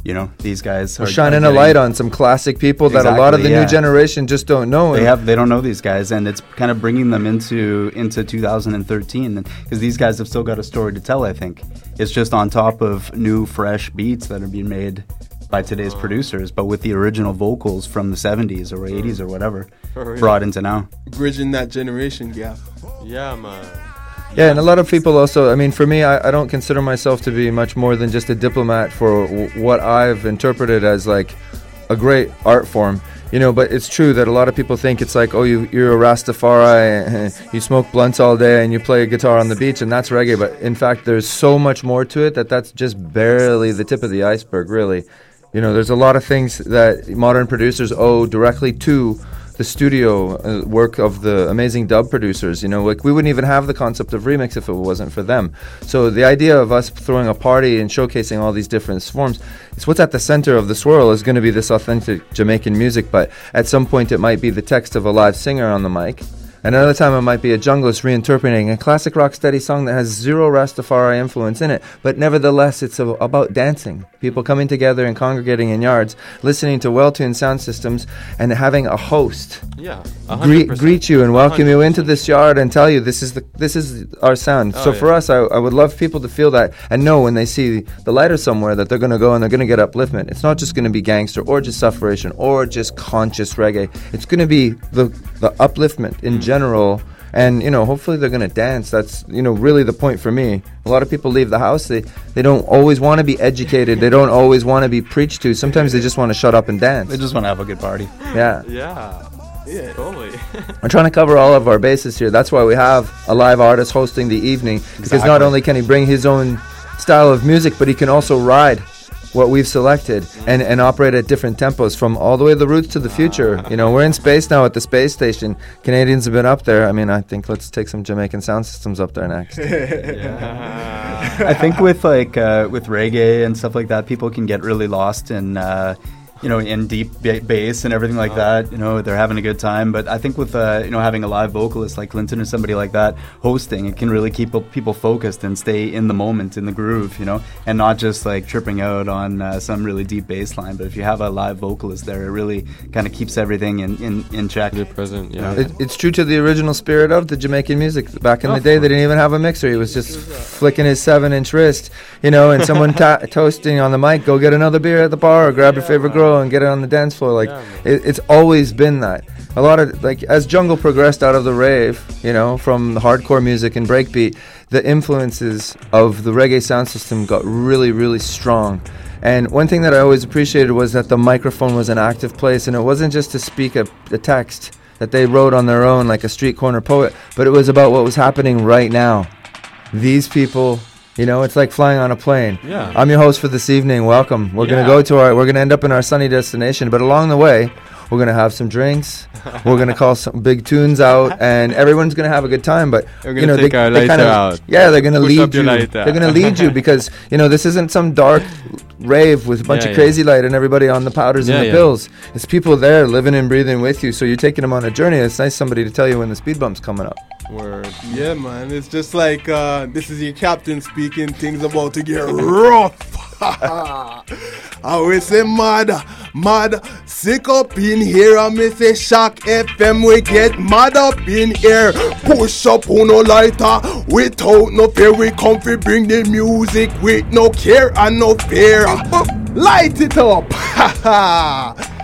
you know, these guys We're are shining are a light on some classic people that a lot of the yeah. new generation just don't know. They have they don't know these guys, and it's kind of bringing them into into 2013 because these guys have still got a story to tell. I think it's just on top of new fresh beats that are being made by today's uh-huh. producers, but with the original vocals from the 70s or uh-huh. 80s or whatever For real. brought into now. Bridging that generation gap. Yeah, man. Yeah, and a lot of people also. I mean, for me, I, I don't consider myself to be much more than just a diplomat for w- what I've interpreted as like a great art form. you know, but it's true that a lot of people think it's like, oh, you, you're a Rastafari, you smoke blunts all day and you play a guitar on the beach, and that's reggae. But in fact, there's so much more to it that that's just barely the tip of the iceberg, really. You know, there's a lot of things that modern producers owe directly to the studio uh, work of the amazing dub producers. You know, like we wouldn't even have the concept of remix if it wasn't for them. So the idea of us throwing a party and showcasing all these different forms, it's what's at the center of the swirl is going to be this authentic Jamaican music. But at some point, it might be the text of a live singer on the mic. Another time it might be a junglist reinterpreting a classic rocksteady song that has zero Rastafari influence in it, but nevertheless it's a, about dancing. People coming together and congregating in yards, listening to well-tuned sound systems, and having a host Yeah, greet, 100%. greet you and welcome you into this yard and tell you this is the this is our sound. Oh, so yeah. for us, I, I would love people to feel that and know when they see the lighter somewhere that they're going to go and they're going to get upliftment. It's not just going to be gangster or just sufferation or just conscious reggae. It's going to be the the upliftment in general. And you know, hopefully they're gonna dance. That's you know really the point for me. A lot of people leave the house. They they don't always want to be educated. They don't always want to be preached to. Sometimes they just want to shut up and dance. They just want to have a good party. Yeah. Yeah. Yeah. Totally. We're trying to cover all of our bases here. That's why we have a live artist hosting the evening because not only can he bring his own style of music, but he can also ride what we've selected and, and operate at different tempos from all the way the roots to the future. You know, we're in space now at the space station. Canadians have been up there. I mean, I think let's take some Jamaican sound systems up there next. I think with like uh, with reggae and stuff like that, people can get really lost in. Uh, you know, in deep ba- bass and everything like that, you know, they're having a good time. But I think with, uh, you know, having a live vocalist like Clinton or somebody like that hosting, it can really keep people focused and stay in the moment, in the groove, you know, and not just like tripping out on uh, some really deep bass line. But if you have a live vocalist there, it really kind of keeps everything in, in, in check. They're present, yeah. It, it's true to the original spirit of the Jamaican music. Back in Oh, the day, they didn't even have a mixer. He was just flicking his seven-inch wrist, you know, and someone ta- toasting on the mic. Go get another beer at the bar, or grab your favorite girl and get it on the dance floor. Like it, it's always been that. A lot of like as jungle progressed out of the rave, you know, from the hardcore music and breakbeat, the influences of the reggae sound system got really, really strong. And one thing that I always appreciated was that the microphone was an active place, and it wasn't just to speak a, a text that they wrote on their own like a street corner poet, but it was about what was happening right now. These people, you know, it's like flying on a plane. Yeah. I'm your host for this evening. Welcome. We're gonna go to our. We're gonna end up in our sunny destination, but along the way, we're gonna have some drinks. we're gonna call some big tunes out, and everyone's gonna have a good time. But you know, take they, our they kinda, out. Yeah, they're gonna Push lead you. lighter. They're gonna lead you because you know this isn't some dark rave with a bunch Yeah, of yeah. crazy light and everybody on the powders Yeah, and the yeah. pills. It's people there living and breathing with you, so you're taking them on a journey. It's nice somebody to tell you when the speed bump's coming up. Word. Yeah, man. It's just like uh, this is your captain speaking. Things about to get rough. I always say mad, mad, sick up in here. I may say CHOQ FM. We get mad up in here. Push up on no lighter without no fear. We comfy. bring the music with no care and no fear. Light it up.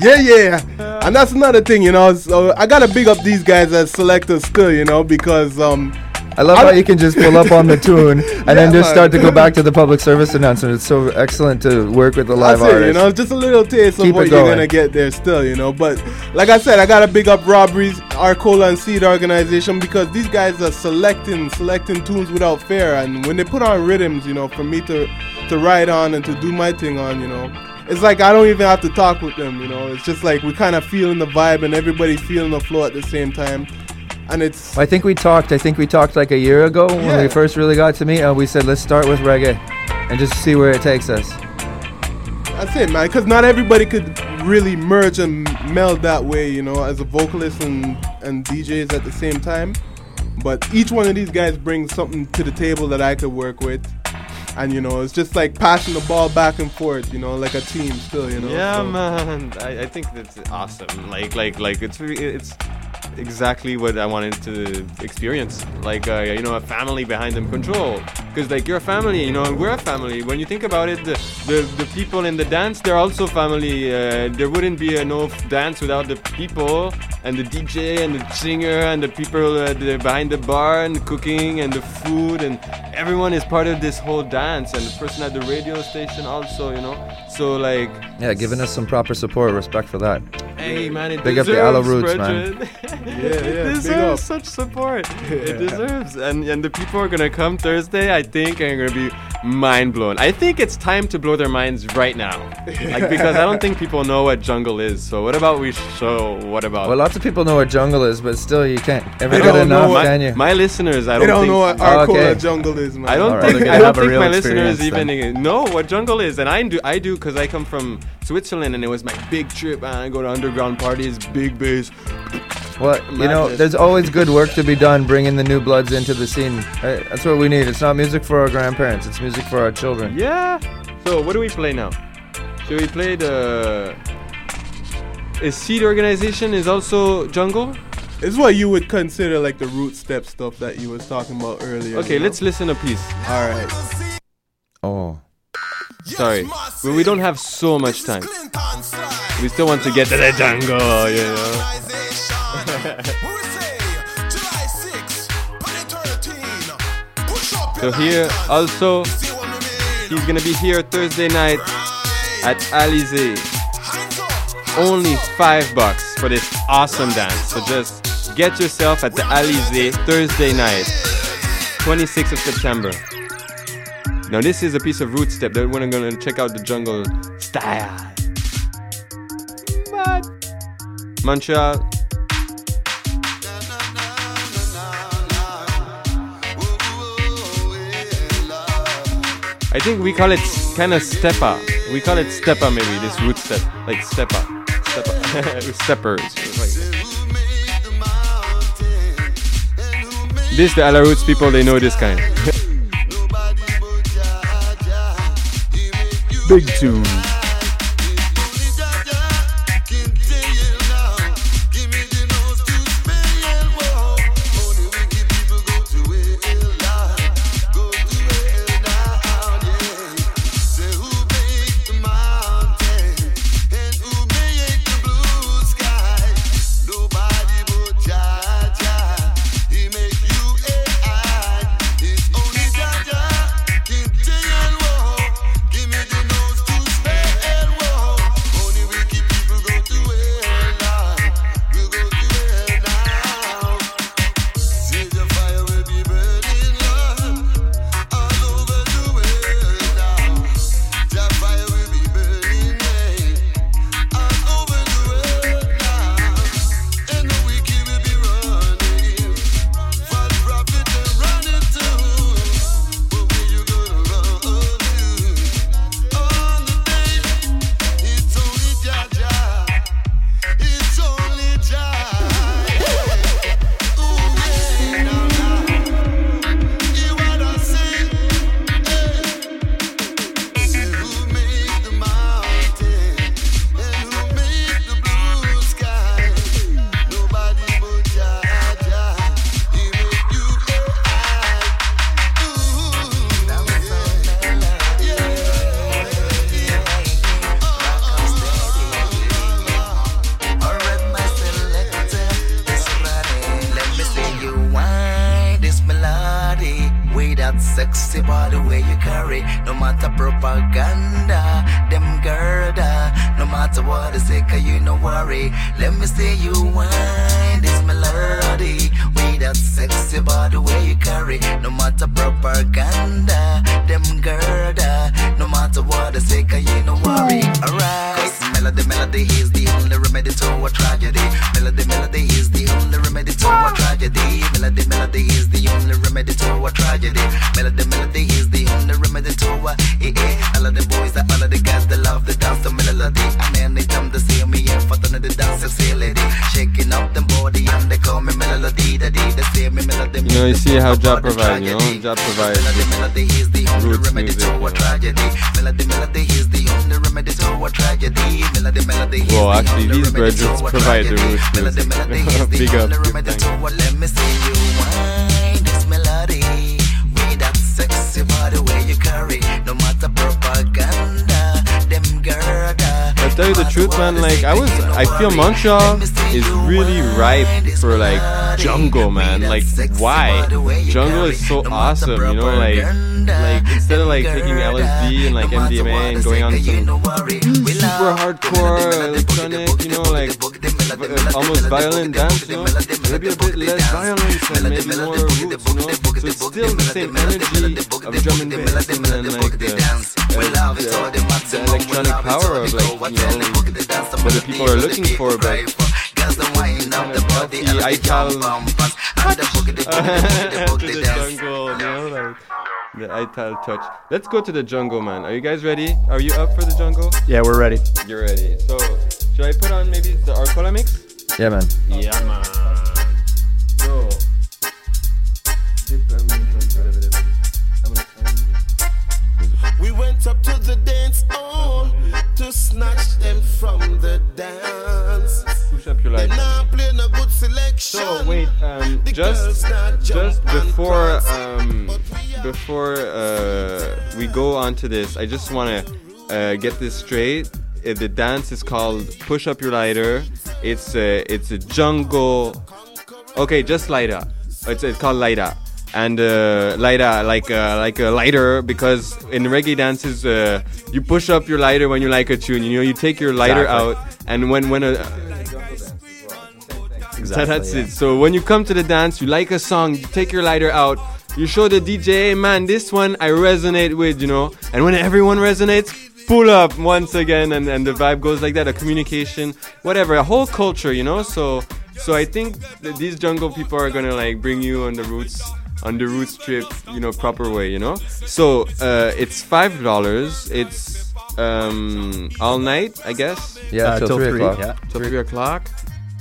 Yeah, yeah. And that's another thing, you know. So I gotta big up these guys as selectors still, you know, because um I love how you can just pull up on the tune and then just start to go back to the public service announcement. It's so excellent to work with the live That's it, artists. you know, just a little taste Keep of what it you're going. gonna get there still, you know. But like I said, I gotta big up Robberies, Arcola and Seed organization because these guys are selecting selecting tunes without fear and when they put on rhythms, you know, for me to to ride on and to do my thing on, you know. It's like I don't even have to talk with them, you know. It's just like we kind of feeling the vibe and everybody feeling the flow at the same time. And it's I think we talked. I think we talked like a year ago when we first really got to meet. And we said let's start with reggae and just see where it takes us. That's it, man. Because not everybody could really merge and meld that way, you know, as a vocalist and, and DJs at the same time. But each one of these guys brings something to the table that I could work with. And, you know, it's just like passing the ball back and forth, you know, like a team still, you know. Yeah, so- man. I, I think that's awesome. Like, like, like it's it's exactly what I wanted to experience. Like, uh, you know, a family behind them control. Because like you're a family, you know, and we're a family. When you think about it, the the, the people in the dance, they're also family. Uh, there wouldn't be no dance without the people and the DJ and the singer and the people uh, behind the bar and cooking and the food and everyone is part of this whole dance and the person at the radio station also, you know. So like Yeah, giving us some proper support, respect for that. Hey man, it Big up deserves, the Ala Roots, man. brethren. Yeah, it yeah, big deserves such support. It deserves, and and the people are gonna come Thursday. I think and are gonna be mind blown. I think it's time to blow their minds right now, like because I don't think people know what jungle is. So what about we show what about? Well, lots of people know what jungle is, but still, you can't ever They get don't know enough, my, can you? my listeners, I don't, they don't think, know what Oh, Arcola okay. jungle is, man. I don't Alright, think they're I don't think my listeners experience even know what jungle is, and I do. I do because I come from Switzerland, and it was my big trip. And I go to underground parties, big bass. Well, you know, there's always good work to be done bringing the new bloods into the scene. Uh, That's what we need. It's not music for our grandparents, it's music for our children. Yeah. So what do we play now? Should we play the? Is Seed Organization is also jungle? It's what you would consider like the root step stuff that you was talking about earlier. Okay, you know? let's listen a piece. All right. Oh. Sorry, but we don't have so much time. We still want to get to the jungle, you know. So here also, he's gonna be here Thursday night at Alizé. Only five bucks for this awesome dance. So just get yourself at the Alizé Thursday night, 26th of September. Now this is a piece of root step that we're gonna check out the jungle style. But Montreal. I think we call it kind of stepper. We call it stepper maybe, this root step. Like stepper. Stepper. Steppers. Like- This the Ala Roots people, they know this kind. Big tune. Carry. No matter propaganda, them girda. tell you the truth, man, like I was, I feel Montreal is really ripe for like jungle, man. Like why? Jungle is so awesome, you know, like like instead of like taking LSD and like MDMA and going on some super hardcore electronic, you know, like v- almost violent dance, you know, maybe a bit less violence and maybe more roots, you know. So it's still the same energy of drum and bass and then like the, uh, the, the electronic power of like you know what the people are looking for, but kind of healthy ital to the jungle, you know, like the ital touch. Let's go to the jungle, man. Are you guys ready? Are you up for the jungle? Yeah, we're ready. You're ready. So should I put on maybe the Arcola mix? Yeah, man. Yeah, man. So. We went up to the dance hall to snatch them from the dance. Push up your light. Now play good selection. So wait, um, just just before um, before uh, we go on to this, I just want to uh, get this straight. Uh, the dance is called "Push Up Your Lighter." It's a it's a jungle. Okay, just Lida. It's it's called Lida. And uh, Lida, like uh, like a lighter, because in reggae dances, uh, you push up your lighter when you like a tune. You know, you take your lighter Exactly. out, and when when a Exactly, that's yeah. it. So when you come to the dance, you like a song, you take your lighter out, you show the DJ, man, this one I resonate with, you know. And when everyone resonates, pull up once again, and, and the vibe goes like that. A communication, whatever, a whole culture, you know. So so I think that these jungle people are gonna like bring you on the roots on the roots trip, you know, proper way, you know. So uh, it's five dollars. It's um, all night, I guess. Yeah, Uh, till till three three, o'clock. yeah. Till three o'clock.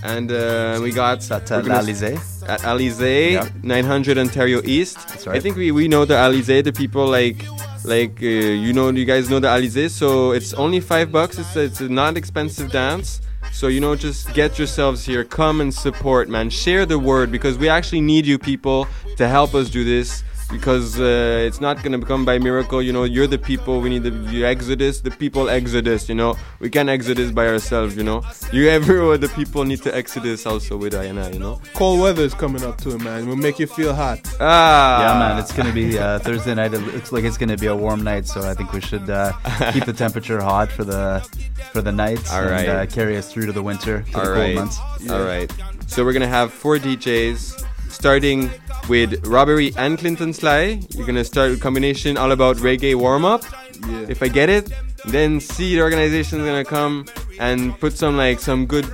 And uh, we got at we're gonna- l'Alizé. At Alizé, Yeah. 900 Ontario East. That's right. I think we, we know the Alizé. The people like like uh, you know you guys know the Alizé. So it's only five bucks. It's it's a not expensive dance. So you know just get yourselves here. Come and support, man. Share the word because we actually need you people to help us do this. Because uh, it's not gonna become by miracle, you know. You're the people. We need the you exodus. The people exodus. You know, we can't exodus by ourselves. You know, you everywhere. The people need to exodus also with Ayana. You know. Cold weather is coming up too, man. We'll make you feel hot. Ah. Yeah, man, it's gonna be uh, Thursday night. It looks like it's gonna be a warm night, so I think we should uh, keep the temperature hot for the for the night All and right. uh, carry us through to the winter, to the All cold right. months. All right. So we're gonna have four DJs, starting with Robbery and Clinton Sly. You're gonna start a combination all about reggae warm up. Yeah. If I get it, then see the organization's gonna come and put some like some good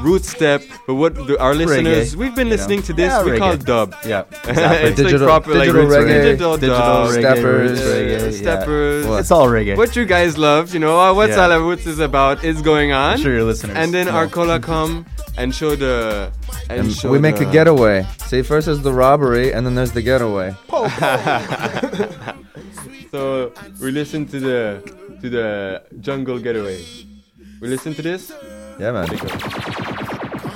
root step. But what the, our listeners, Reggae, we've been you know. listening to this. Yeah, we call it dub. Yeah, it's exactly. like Digital- proper like digital roots reggae, digital, digital dub, reggae, steppers, roots reggae, yeah. steppers. It's all reggae. What you guys love, you know, uh, what Yeah. Salah Roots is about is going on. I'm sure your listeners And then know. Arcola come and show the. And, And show we make the, a getaway. See, first there's the robbery, and then there's the getaway. so we listen to the to the jungle getaway. We listen to this. Yeah, man.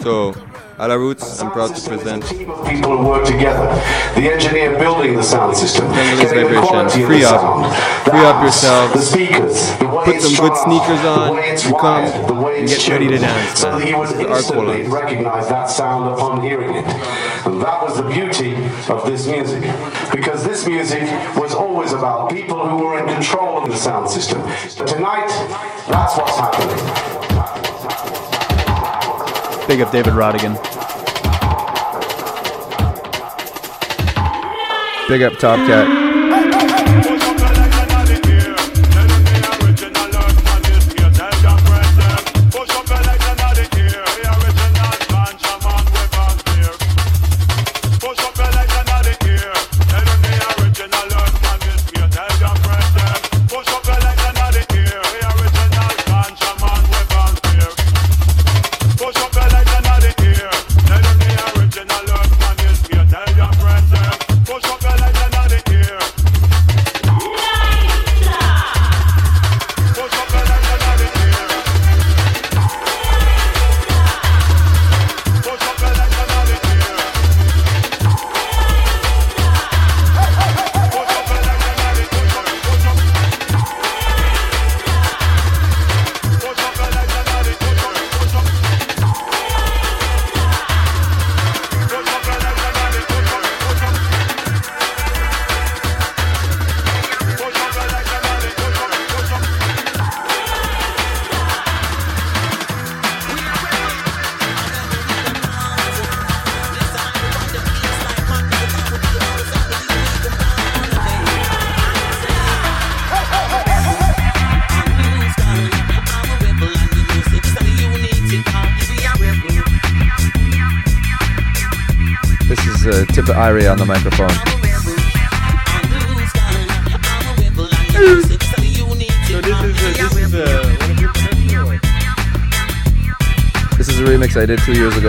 So, a la roots, I'm proud to present. people who work together. The engineer building the sound system. The vibration. quality of Free the up. sound. The Free up amps, yourselves. The speakers. The way Put some good sneakers on. The way it's You come the way and get ready to dance, So man. that he would This is our instantly recognize that sound upon hearing it. And that was the beauty of this music. Because this music was always about people who were in control of the sound system. But tonight, that's what's happening. Big up David Rodigan. Big up Top Cat. Irie on the microphone. What? Uh, this is a remix I did two years ago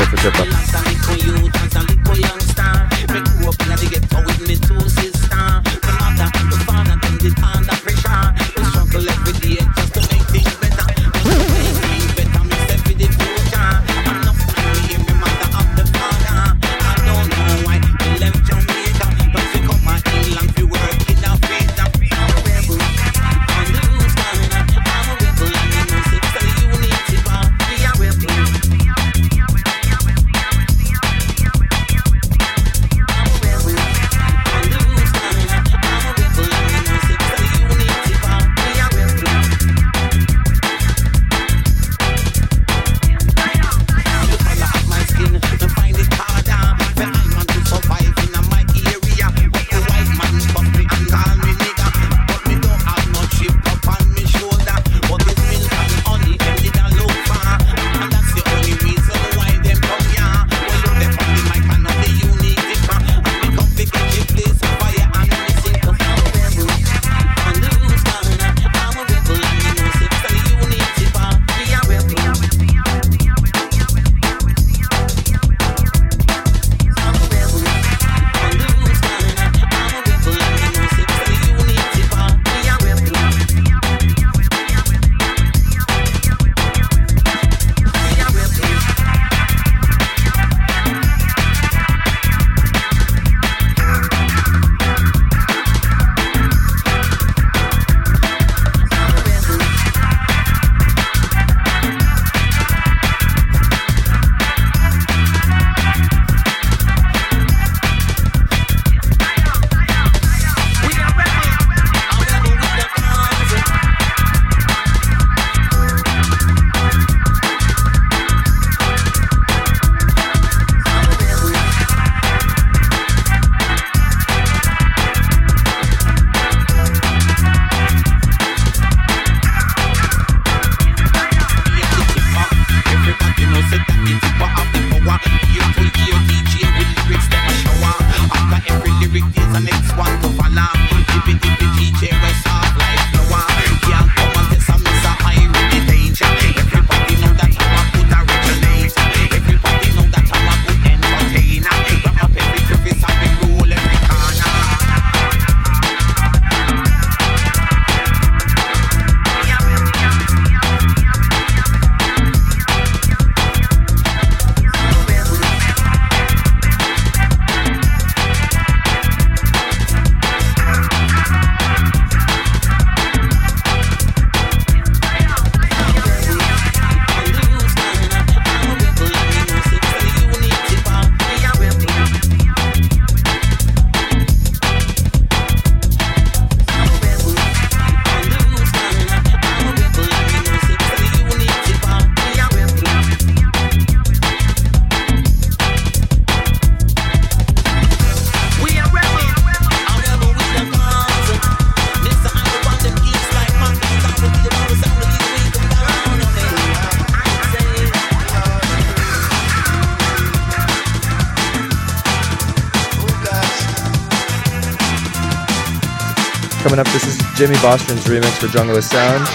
Jimmy Bostron's remix for Jungle is Sound.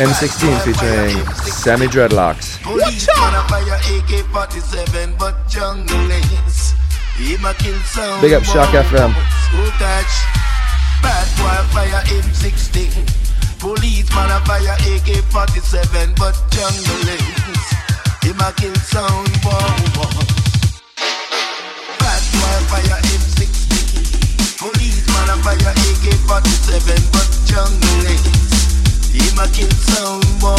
M16 featuring Sammy Dreadlocks. Police man a fire AK-47, but jungle is. Him a kill sound. Big up CHOQ FM. Who touch? Bad boy fire M16. Police man a fire AK-47, but jungle is. Him a kill sound bomb. Bad boy fire fire AK-47, but jungle. Him a kill sound bomb.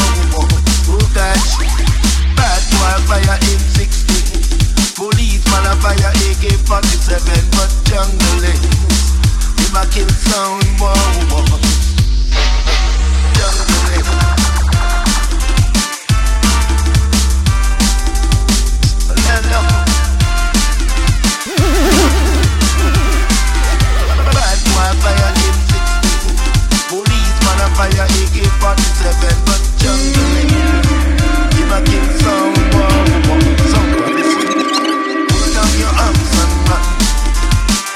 Who catch? Bad boy fire M16. Police man a fire AK-47, but jungle. Him a kill sound bomb. fire, AK-47 But just to make Give a king some war down your arms and run.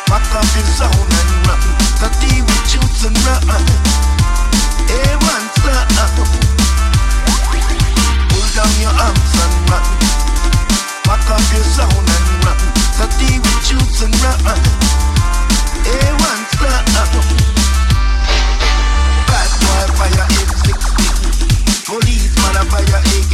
Pack up your sound and run. And run. Pull down your arms and run. Pack up your sound and run. And run.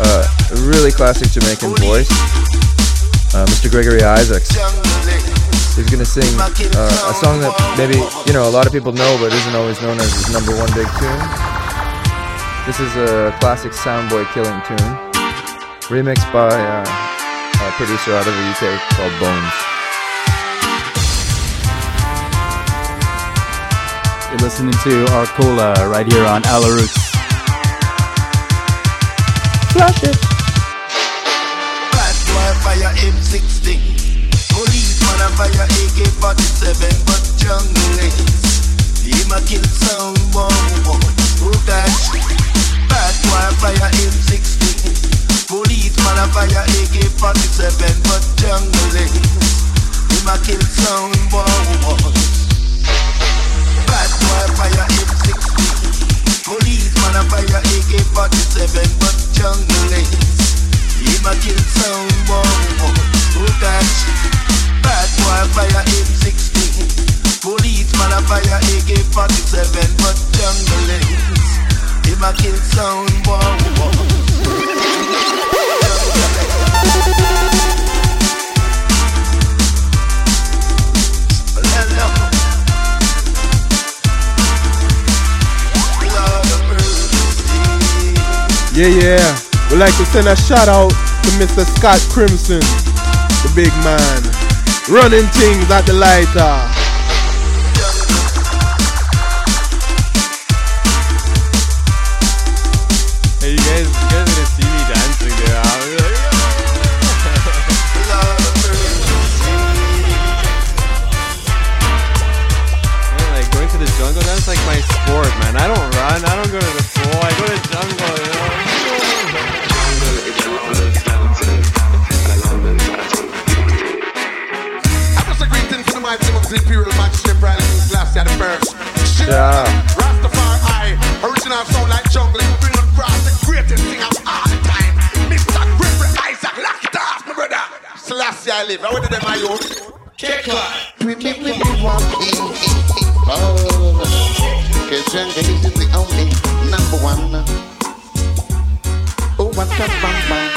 uh, a really classic Jamaican voice, uh, Mr. Gregory Isaacs. He's gonna sing uh, a song that maybe you know a lot of people know, but isn't always known as his number one big tune. This is a classic Soundboy killing tune, remixed by uh, a producer out of the UK called Bones. You're listening to Arcola right here on Ala Roots. Flash it. Bad boy fire M16. Police man a fire AK-47, but jungle is him a kill boy. Who that? Bad boy fire M16. Police man a fire AK-47, but jungle is him a kill boy. Bad boy fire M16. Police man a fire AK-47, but jungle is. Him a kill sound boy. Who Yeah, yeah. We'd like to send a shout out to Mr. Scott Crimson, the big man. Running things at the lighter. Imperial Majesty Prime last year the first. Yeah. Rastafari, original sound like jungle, bring across the greatest thing of all time. Mr. Gregory Isaac, lock it off, my brother. Selassie I live, I went to them my youth. Kick We make we be walking. Oh, cause jungle is the only number one. Oh, what a bam bam.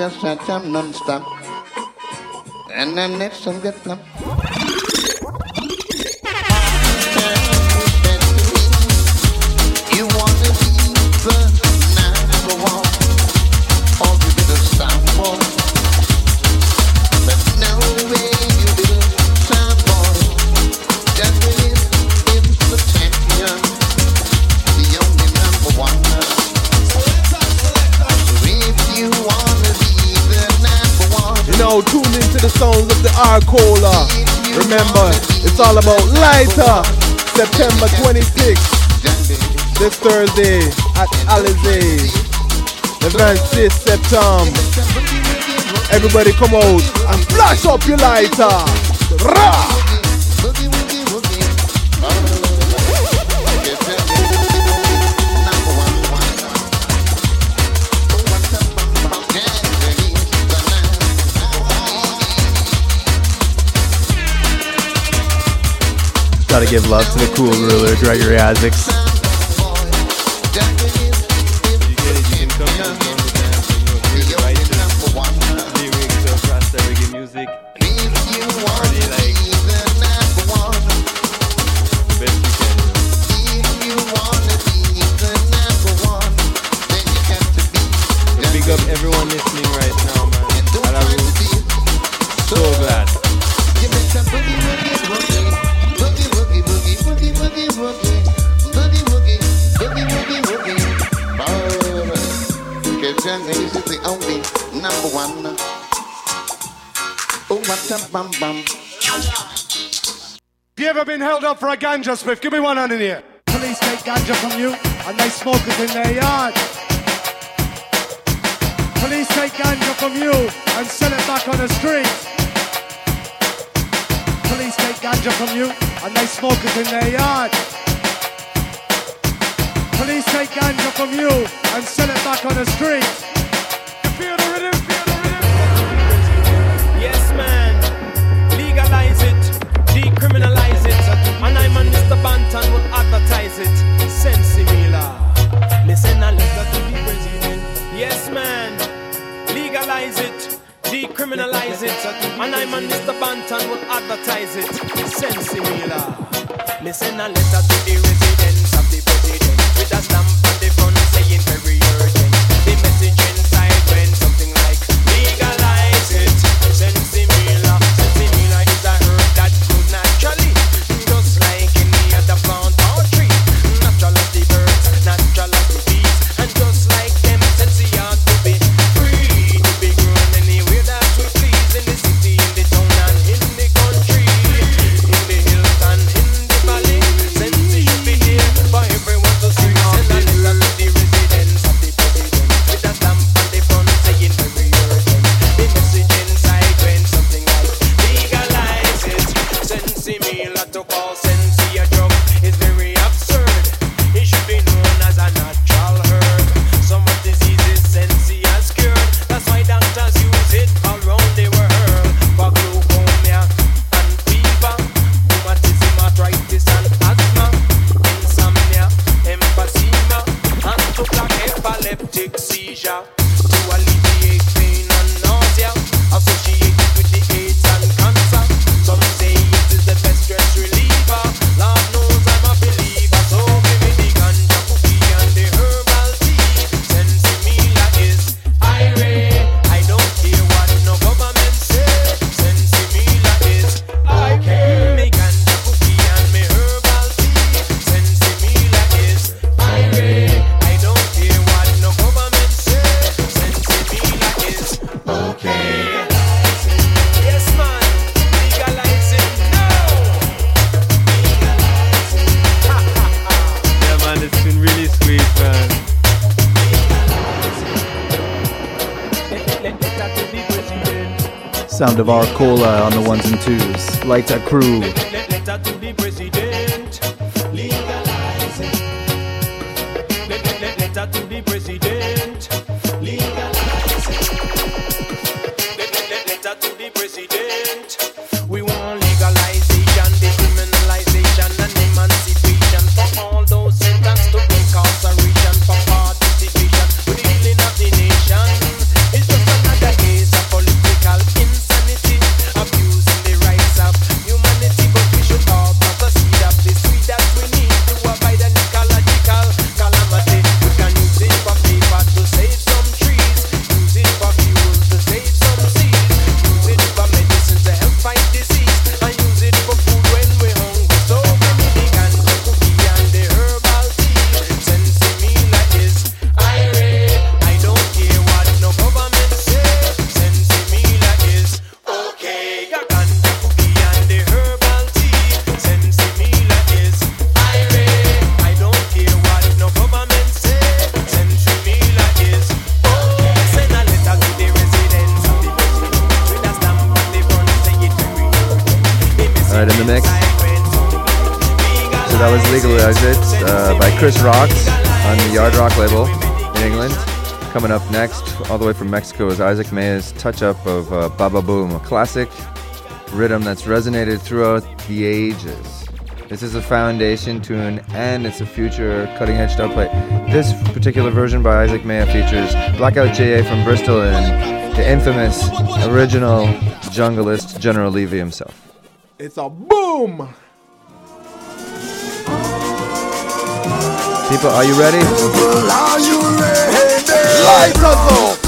Just a time non-stop. And then next some get plump. All about lighter. September 26th, this Thursday at Alizé. The 26th September. Everybody come out and flash up your lighter. Rah! Gotta give love to the cool ruler, Gregory Isaacs. been held up for a ganja spliff. Give me one hand in here. Police take ganja from you and they smoke it in their yard. Police take ganja from you and sell it back on the street. Police take ganja from you and they smoke it in their yard. Police take ganja from you and sell it back on the street. Feel the rhythm, feel the rhythm. Yes, man. Legalize it. Decriminalize and I'm on Mr. Banton will advertise it. Sensimila. Me send a letter to the president. Yes, man. Legalize it. Decriminalize it. And I'm on Mr. Banton will advertise it. Sensimila. Me send a letter to the residents of the president with a stamp. of our cola on the ones and twos. Lights our crew, Mexico is Isaac Maya's touch up of uh, Baba Boom, a classic rhythm that's resonated throughout the ages. This is a foundation tune and it's a future cutting edge dub play. This particular version by Isaac Maya features Blackout JA from Bristol and the infamous original junglist General Levy himself. It's a boom! People, are you ready? Are you ready? Live, Russell!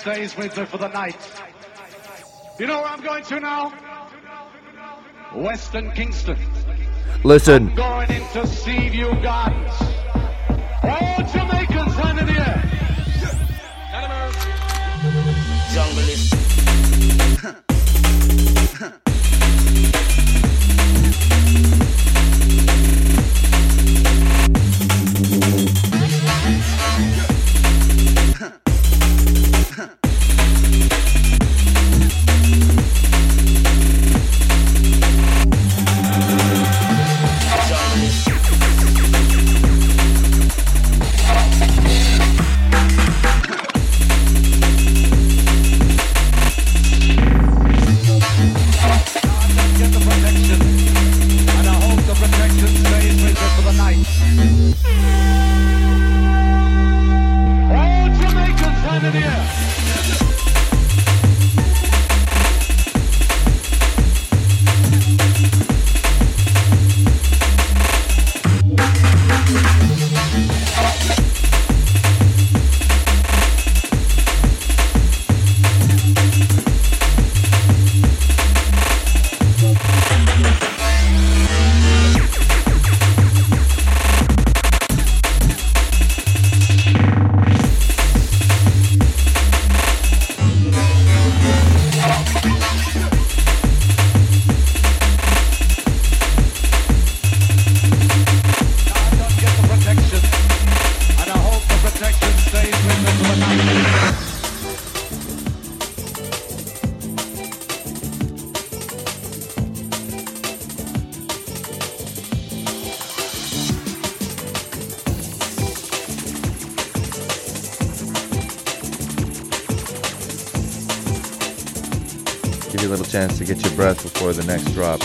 stays with her for the night. You know where I'm going to now? Western Kingston. Listen. I'm going in to see you guys. All Jamaicans, hand in the air. Junglist. little chance to get your breath before the next drop.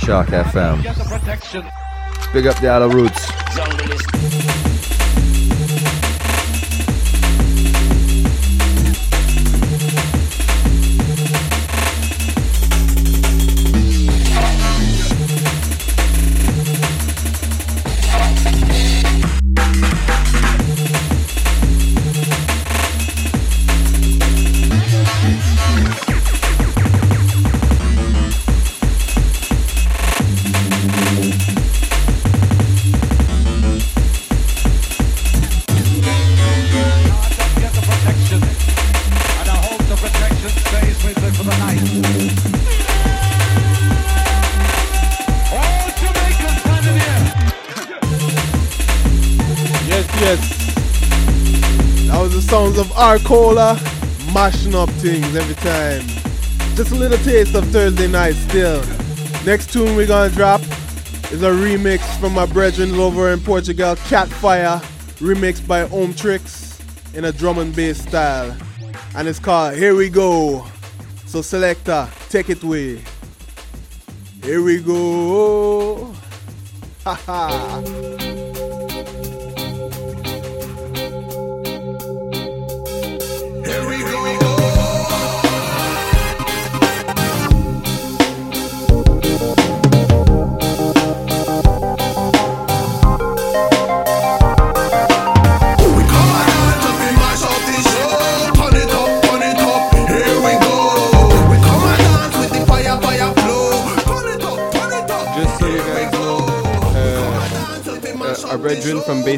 CHOQ FM. Get the protection. Big up the Ala Roots. Arcola mashing up things every time. Just a little taste of Thursday night still. Next tune we're gonna drop is a remix from my brethren over in Portugal, Catfire, remixed by Home Tricks in a drum and bass style. And it's called Here We Go. So selector, take it away. Here we go. Ha ha.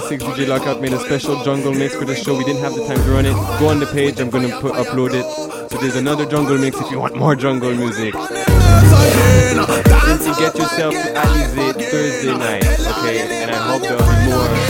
6 DJ Lockout made a special jungle mix for this show. We didn't have the time to run it. Go on the page, I'm gonna put, upload it. So there's another jungle mix if you want more jungle music. You can get yourself to Alizé Thursday night, okay? And I hope there'll be more.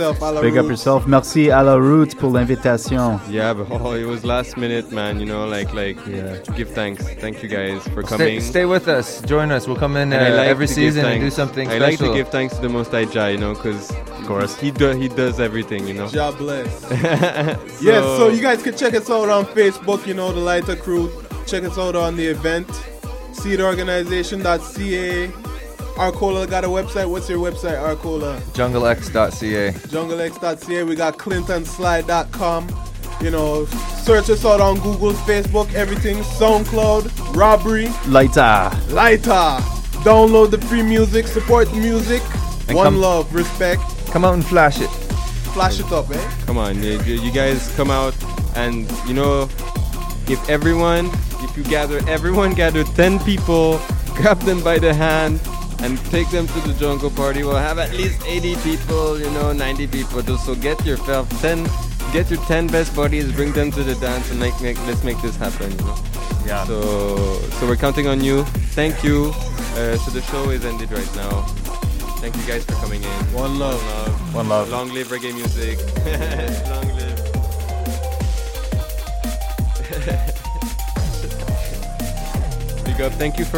Yourself, Ala Big up yourself. Merci à la Roots pour l'invitation. Yeah, but oh, it was last minute, man. You know, like like yeah. give thanks. Thank you guys for coming. stay with us. Join us. We'll come in uh, like every season and do thanks. something I special. like to give thanks to the Most High Jah, you know, because of course he do, he does everything, you know. God bless. yes, so you guys can check us out on Facebook, you know, the Lighter Crew. Check us out on the event, seedorganization.ca. Arcola got a website. What's your website, Arcola? JungleX.ca. JungleX.ca. We got ClintonSlide.com. You know, search us out on Google, Facebook, everything. SoundCloud, Robbery, Lighter. Lighter. Download the free music, support the music. And One come- love, respect. Come out and flash it. Flash it up, eh? Come on, you, you you guys come out and you know, if everyone, if you gather, everyone gather 10 people, grab them by the hand, and take them to the jungle party. We'll have at least 80 people, you know, 90 people. Just so get yourself 10, get your 10 best buddies, bring them to the dance, and make, make let's make this happen. You know? Yeah. So so we're counting on you. Thank you. Uh, so the show is ended right now. Thank you guys for coming in. One love. One love. Long live reggae music. Long live. Big up. Thank you for